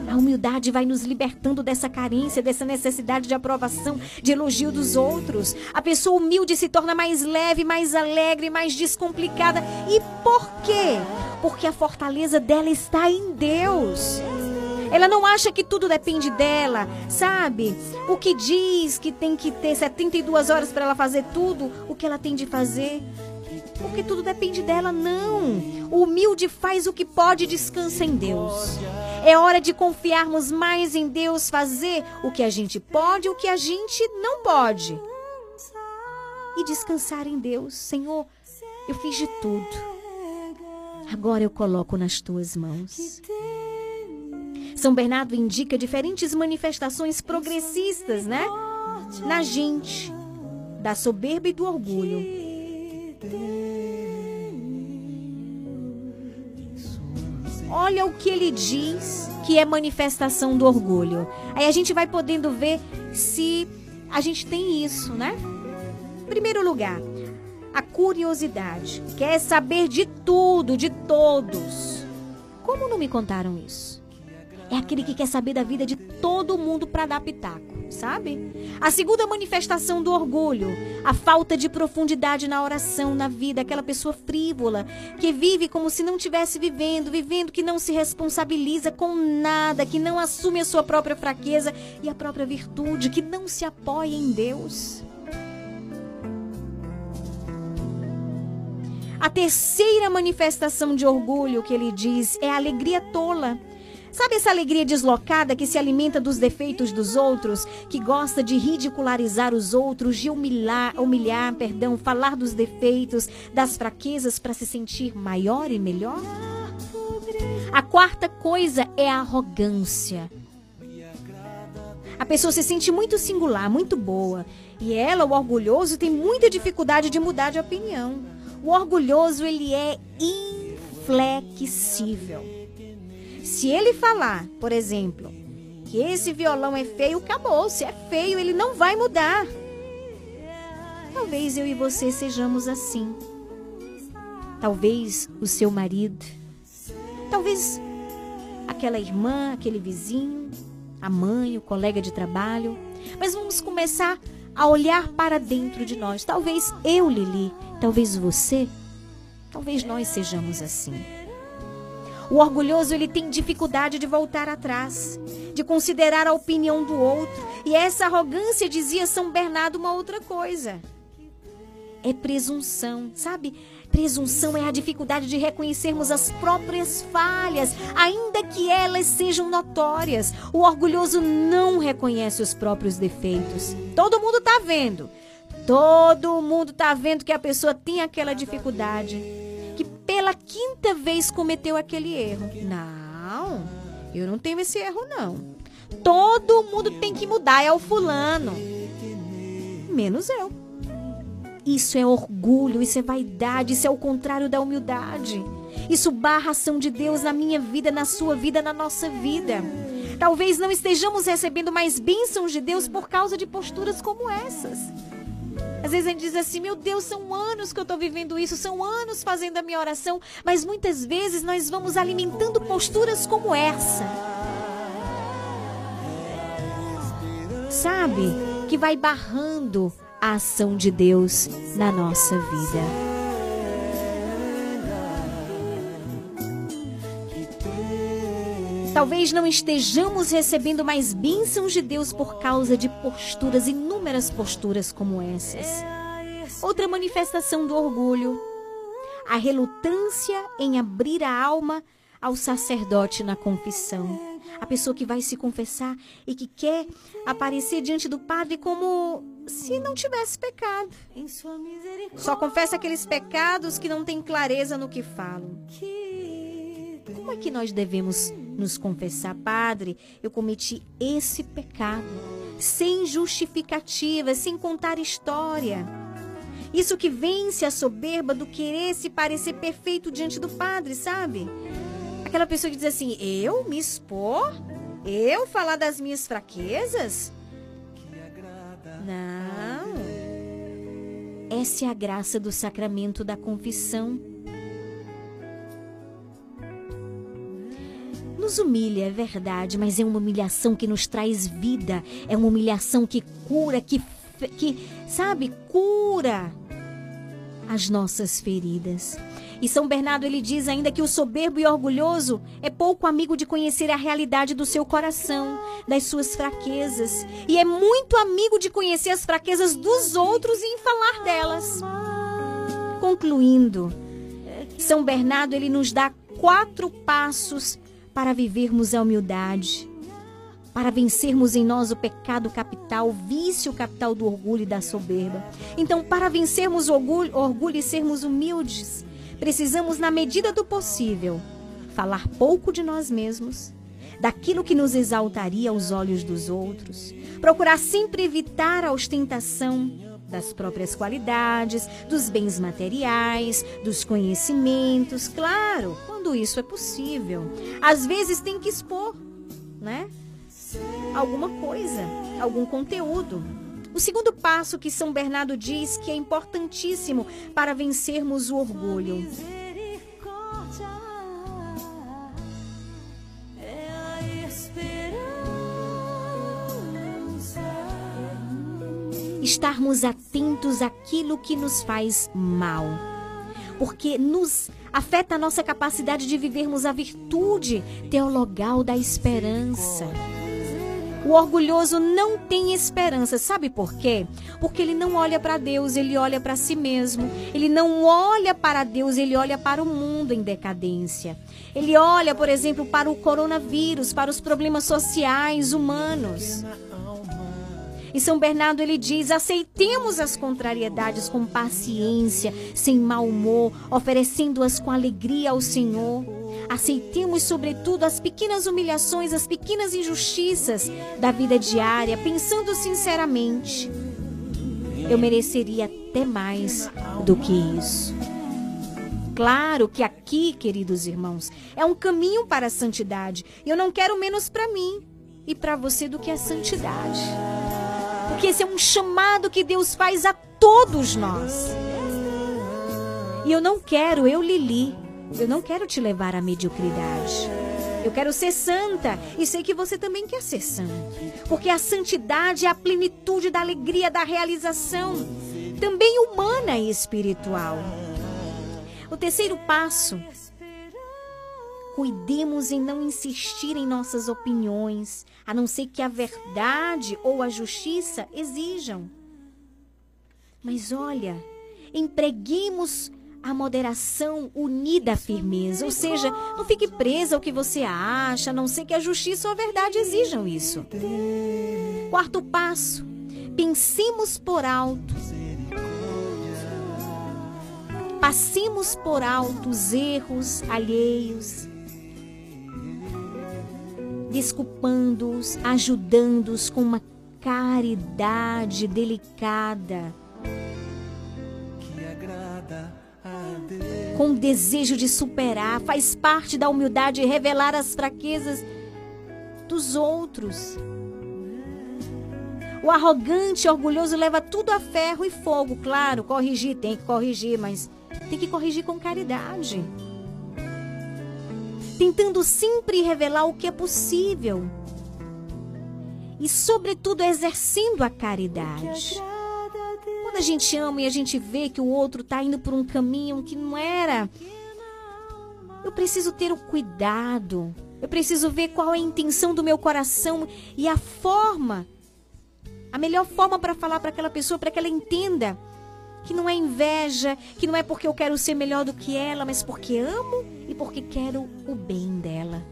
S3: A humildade vai nos libertando dessa carência, dessa necessidade de aprovação, de elogio dos outros. A pessoa humilde se torna mais leve, mais alegre, mais descomplicada. E por quê? Porque a fortaleza dela está em Deus. Ela não acha que tudo depende dela, sabe? O que diz que tem que ter 72 horas para ela fazer tudo, o que ela tem de fazer. Porque tudo depende dela, não. O humilde faz o que pode e descansa em Deus. É hora de confiarmos mais em Deus, fazer o que a gente pode e o que a gente não pode. E descansar em Deus. Senhor, eu fiz de tudo. Agora eu coloco nas tuas mãos. São Bernardo indica diferentes manifestações progressistas, né? Na gente, da soberba e do orgulho. Olha o que ele diz que é manifestação do orgulho. Aí a gente vai podendo ver se a gente tem isso, né? Em primeiro lugar, a curiosidade. Quer saber de tudo, de todos. Como não me contaram isso? É aquele que quer saber da vida de todo mundo para dar pitaco, sabe? A segunda manifestação do orgulho, a falta de profundidade na oração, na vida, aquela pessoa frívola que vive como se não estivesse vivendo, vivendo que não se responsabiliza com nada, que não assume a sua própria fraqueza e a própria virtude, que não se apoia em Deus. A terceira manifestação de orgulho que ele diz é a alegria tola. Sabe essa alegria deslocada que se alimenta dos defeitos dos outros, que gosta de ridicularizar os outros, de humilhar, humilhar, perdão, falar dos defeitos, das fraquezas para se sentir maior e melhor? A quarta coisa é a arrogância. A pessoa se sente muito singular, muito boa, e ela, o orgulhoso, tem muita dificuldade de mudar de opinião. O orgulhoso, ele é inflexível. Se ele falar, por exemplo, que esse violão é feio, acabou. Se é feio, ele não vai mudar. Talvez eu e você sejamos assim. Talvez o seu marido. Talvez aquela irmã, aquele vizinho, a mãe, o colega de trabalho. Mas vamos começar a olhar para dentro de nós. Talvez eu, Lili, talvez você, talvez nós sejamos assim. O orgulhoso ele tem dificuldade de voltar atrás, de considerar a opinião do outro. E essa arrogância dizia São Bernardo uma outra coisa. É presunção, sabe? Presunção é a dificuldade de reconhecermos as próprias falhas, ainda que elas sejam notórias. O orgulhoso não reconhece os próprios defeitos. Todo mundo tá vendo. Todo mundo tá vendo que a pessoa tem aquela dificuldade pela quinta vez cometeu aquele erro. Não, eu não tenho esse erro, não. Todo mundo tem que mudar, é o fulano. Menos eu. Isso é orgulho, isso é vaidade, isso é o contrário da humildade. Isso barra ação de Deus na minha vida, na sua vida, na nossa vida. Talvez não estejamos recebendo mais bênçãos de Deus por causa de posturas como essas. Às vezes a gente diz assim, meu Deus, são anos que eu estou vivendo isso, são anos fazendo a minha oração, mas muitas vezes nós vamos alimentando posturas como essa. Sabe? Que vai barrando a ação de Deus na nossa vida. Talvez não estejamos recebendo mais bênçãos de Deus por causa de posturas inúmeras posturas como essas. Outra manifestação do orgulho, a relutância em abrir a alma ao sacerdote na confissão. A pessoa que vai se confessar e que quer aparecer diante do padre como se não tivesse pecado. Só confessa aqueles pecados que não têm clareza no que falam. Como é que nós devemos nos confessar, Padre? Eu cometi esse pecado, sem justificativa, sem contar história. Isso que vence a soberba do querer se parecer perfeito diante do Padre, sabe? Aquela pessoa que diz assim: eu me expor? Eu falar das minhas fraquezas? Não. Essa é a graça do sacramento da confissão. Nos humilha, é verdade, mas é uma humilhação que nos traz vida. É uma humilhação que cura, que, que sabe, cura as nossas feridas. E São Bernardo ele diz ainda que o soberbo e orgulhoso é pouco amigo de conhecer a realidade do seu coração, das suas fraquezas, e é muito amigo de conhecer as fraquezas dos outros e em falar delas. Concluindo, São Bernardo ele nos dá quatro passos para vivermos a humildade, para vencermos em nós o pecado capital, o vício capital do orgulho e da soberba. Então, para vencermos o orgulho, orgulho e sermos humildes, precisamos, na medida do possível, falar pouco de nós mesmos, daquilo que nos exaltaria aos olhos dos outros, procurar sempre evitar a ostentação das próprias qualidades, dos bens materiais, dos conhecimentos, claro, quando isso é possível. Às vezes tem que expor, né? Alguma coisa, algum conteúdo. O segundo passo que São Bernardo diz que é importantíssimo para vencermos o orgulho. Estarmos atentos àquilo que nos faz mal, porque nos afeta a nossa capacidade de vivermos a virtude teologal da esperança. O orgulhoso não tem esperança, sabe por quê? Porque ele não olha para Deus, ele olha para si mesmo. Ele não olha para Deus, ele olha para o mundo em decadência. Ele olha, por exemplo, para o coronavírus, para os problemas sociais, humanos. E São Bernardo ele diz: aceitemos as contrariedades com paciência, sem mau humor, oferecendo-as com alegria ao Senhor. Aceitemos, sobretudo, as pequenas humilhações, as pequenas injustiças da vida diária, pensando sinceramente: eu mereceria até mais do que isso. Claro que aqui, queridos irmãos, é um caminho para a santidade. Eu não quero menos para mim e para você do que a santidade. Porque esse é um chamado que Deus faz a todos nós. E eu não quero, eu Lili, eu não quero te levar à mediocridade. Eu quero ser santa e sei que você também quer ser santo. Porque a santidade é a plenitude da alegria, da realização, também humana e espiritual. O terceiro passo Cuidemos em não insistir em nossas opiniões, a não ser que a verdade ou a justiça exijam. Mas olha, empreguemos a moderação unida à firmeza, ou seja, não fique presa ao que você acha, a não ser que a justiça ou a verdade exijam isso. Quarto passo, pensemos por alto. Passemos por alto os erros alheios desculpando-os, ajudando-os com uma caridade delicada, com o desejo de superar, faz parte da humildade revelar as fraquezas dos outros. O arrogante, orgulhoso leva tudo a ferro e fogo, claro, corrigir tem que corrigir, mas tem que corrigir com caridade tentando sempre revelar o que é possível e, sobretudo, exercendo a caridade. Quando a gente ama e a gente vê que o outro está indo por um caminho que não era, eu preciso ter o cuidado, eu preciso ver qual é a intenção do meu coração e a forma A melhor forma para falar para aquela pessoa, para que ela entenda que não é inveja, que não é porque eu quero ser melhor do que ela, mas porque amo e porque quero o bem dela.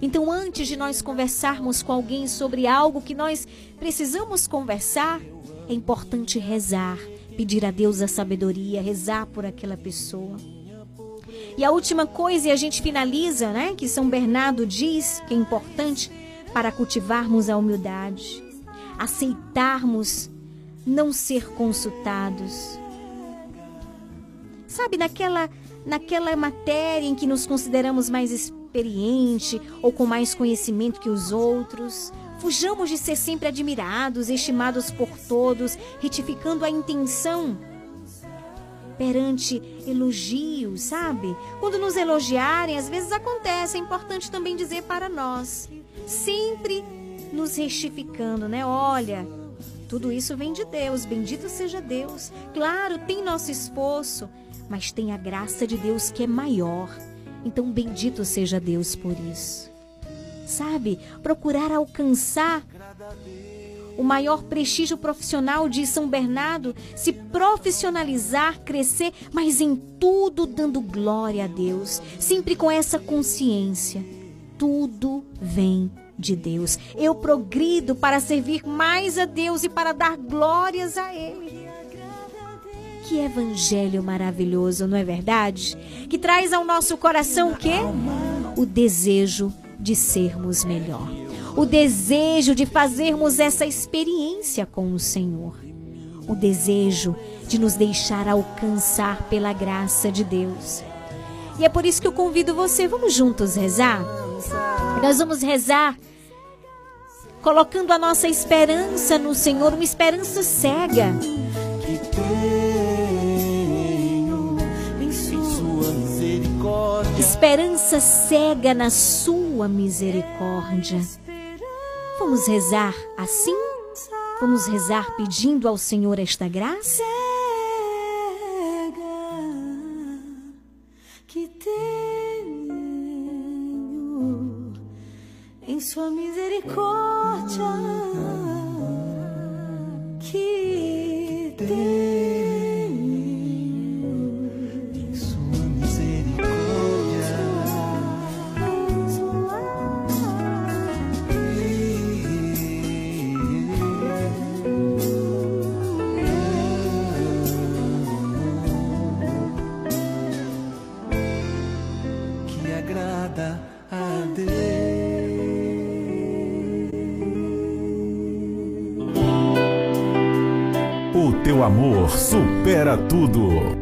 S3: Então, antes de nós conversarmos com alguém sobre algo que nós precisamos conversar, é importante rezar, pedir a Deus a sabedoria, rezar por aquela pessoa. E a última coisa, e a gente finaliza, né? Que São Bernardo diz que é importante para cultivarmos a humildade, aceitarmos não ser consultados. Sabe, naquela, naquela matéria em que nos consideramos mais experiente ou com mais conhecimento que os outros, fujamos de ser sempre admirados, estimados por todos, retificando a intenção perante elogios, sabe? Quando nos elogiarem, às vezes acontece, é importante também dizer para nós, sempre nos retificando, né? Olha, tudo isso vem de Deus, bendito seja Deus. Claro, tem nosso esforço, mas tem a graça de Deus que é maior. Então, bendito seja Deus por isso. Sabe? Procurar alcançar o maior prestígio profissional de São Bernardo, se profissionalizar, crescer, mas em tudo dando glória a Deus, sempre com essa consciência. Tudo vem de Deus. Eu progrido para servir mais a Deus e para dar glórias a Ele. Que evangelho maravilhoso, não é verdade? Que traz ao nosso coração o quê? O desejo de sermos melhor. O desejo de fazermos essa experiência com o Senhor. O desejo de nos deixar alcançar pela graça de Deus. E é por isso que eu convido você, vamos juntos rezar? Nós vamos rezar colocando a nossa esperança no Senhor, uma esperança cega. Esperança cega na sua misericórdia. Vamos rezar assim? Vamos rezar pedindo ao Senhor esta graça?
S2: que tenho em sua misericórdia
S4: amor supera tudo.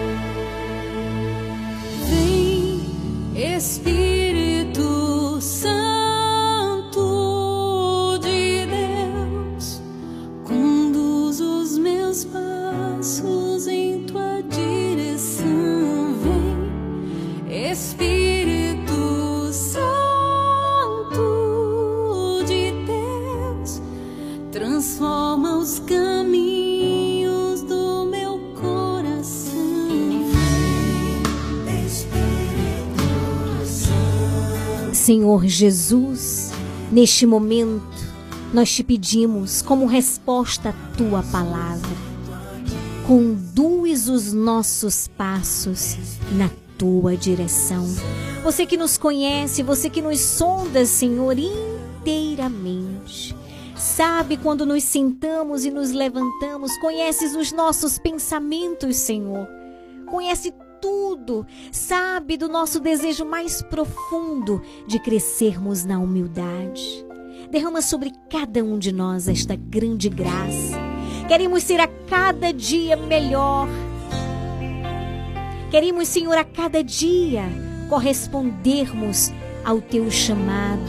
S3: Senhor Jesus, neste momento nós te pedimos, como resposta à tua palavra, conduz os nossos passos na tua direção. Você que nos conhece, você que nos sonda, Senhor, inteiramente. Sabe quando nos sentamos e nos levantamos, conheces os nossos pensamentos, Senhor. Conhece tudo, sabe do nosso desejo mais profundo de crescermos na humildade. Derrama sobre cada um de nós esta grande graça. Queremos ser a cada dia melhor. Queremos, Senhor, a cada dia correspondermos ao teu chamado,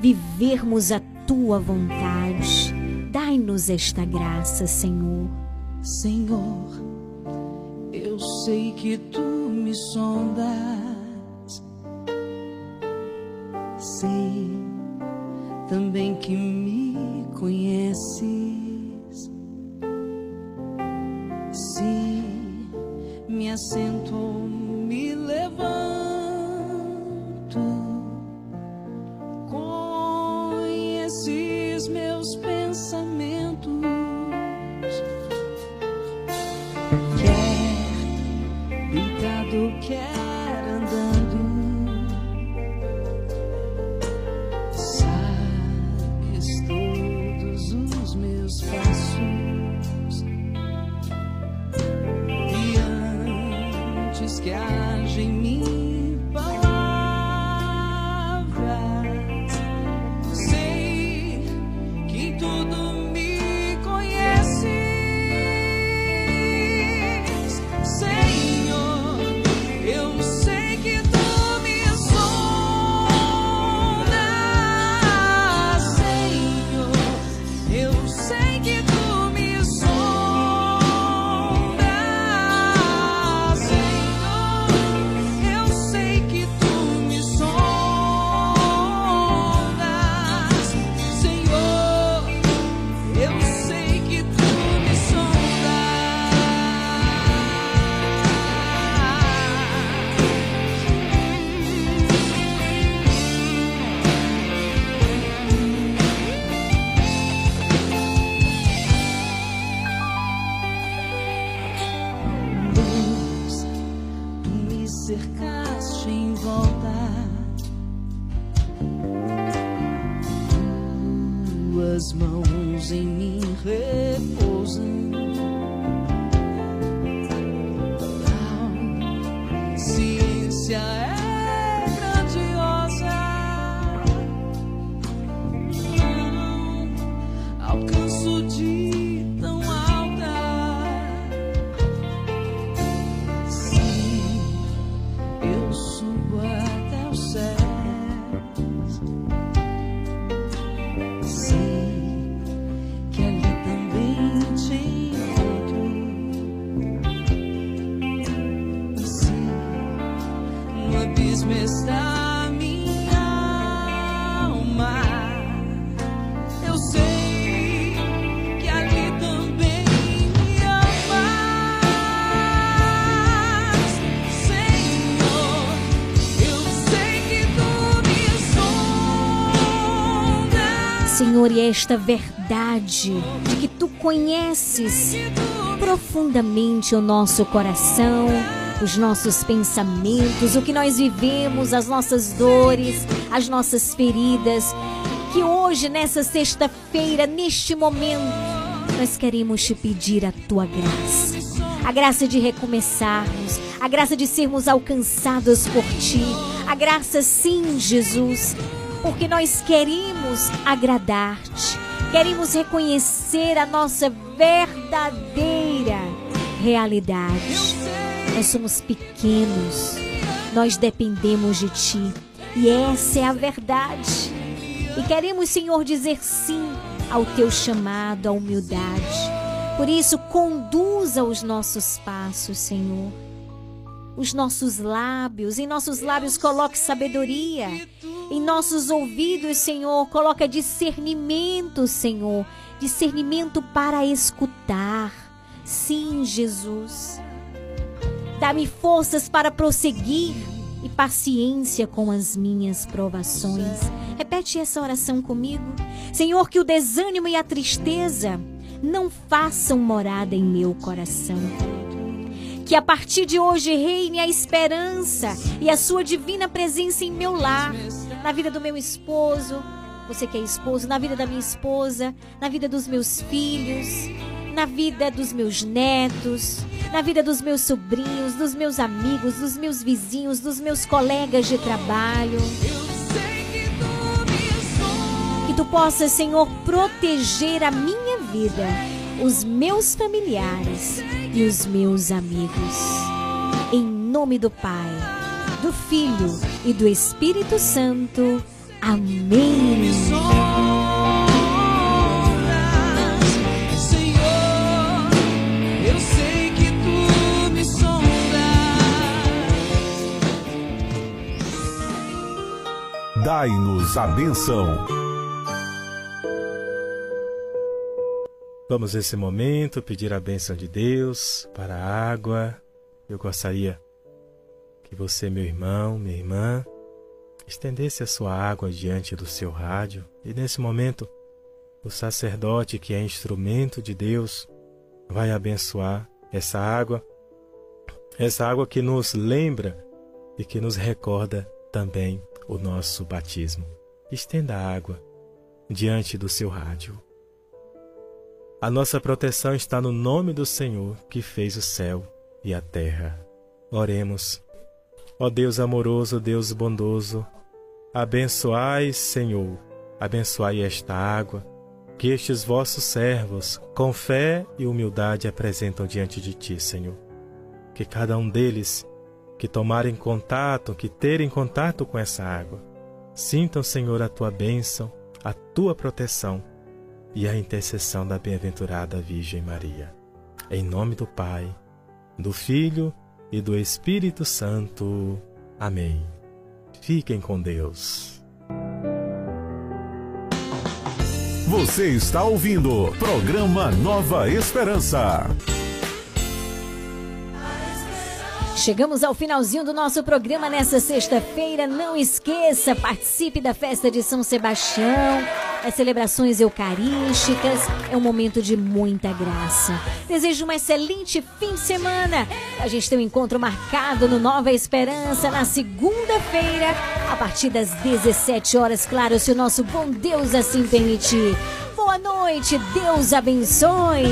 S3: vivermos a tua vontade. Dai-nos esta graça, Senhor.
S5: Senhor, sei que tu me sondas. Senhor,
S3: e esta verdade de que tu conheces profundamente o nosso coração, os nossos pensamentos, o que nós vivemos, as nossas dores, as nossas feridas, que hoje, nessa sexta-feira, neste momento, nós queremos te pedir a tua graça. A graça de recomeçarmos, a graça de sermos alcançados por ti, a graça, sim, Jesus, porque nós queremos agradar-te, queremos reconhecer a nossa verdadeira realidade. Nós somos pequenos, nós dependemos de ti e essa é a verdade. E queremos, Senhor, dizer sim ao teu chamado, à humildade. Por isso, conduza os nossos passos, Senhor. Os nossos lábios, em nossos lábios coloque sabedoria. Em nossos ouvidos, Senhor, coloca discernimento, Senhor. Discernimento para escutar. Sim, Jesus. Dá-me forças para prosseguir e paciência com as minhas provações. Repete essa oração comigo. Senhor, que o desânimo e a tristeza não façam morada em meu coração. Que a partir de hoje reine a esperança e a sua divina presença em meu lar, na vida do meu esposo, você que é esposo, na vida da minha esposa, na vida dos meus filhos, na vida dos meus netos, na vida dos meus sobrinhos, dos meus amigos, dos meus vizinhos, dos meus colegas de trabalho. Que tu possas, Senhor, proteger a minha vida, os meus familiares e os meus amigos. Em nome do Pai, do Filho e do Espírito Santo. Amém.
S4: Dai-nos a benção.
S19: Vamos nesse momento pedir a benção de Deus para a água. Eu gostaria que você, meu irmão, minha irmã, estendesse a sua água diante do seu rádio e nesse momento o sacerdote, que é instrumento de Deus, vai abençoar essa água, essa água que nos lembra e que nos recorda também o nosso batismo. Estenda a água diante do seu rádio. A nossa proteção está no nome do Senhor que fez o céu e a terra. Oremos. Ó Deus amoroso, Deus bondoso, abençoai, Senhor, abençoai esta água que estes vossos servos, com fé e humildade, apresentam diante de ti, Senhor. Que cada um deles que tomarem contato, que terem contato com essa água, sintam, Senhor, a tua bênção, a tua proteção e a intercessão da bem-aventurada Virgem Maria. Em nome do Pai, do Filho e do Espírito Santo. Amém. Fiquem com Deus.
S4: Você está ouvindo programa Nova Esperança.
S3: Chegamos ao finalzinho do nosso programa nessa sexta-feira. Não esqueça, participe da festa de São Sebastião, as celebrações eucarísticas. É um momento de muita graça. Desejo um excelente fim de semana. A gente tem um encontro marcado no Nova Esperança na segunda-feira, a partir das 17 horas, claro, se o nosso bom Deus assim permitir. Boa noite, Deus abençoe.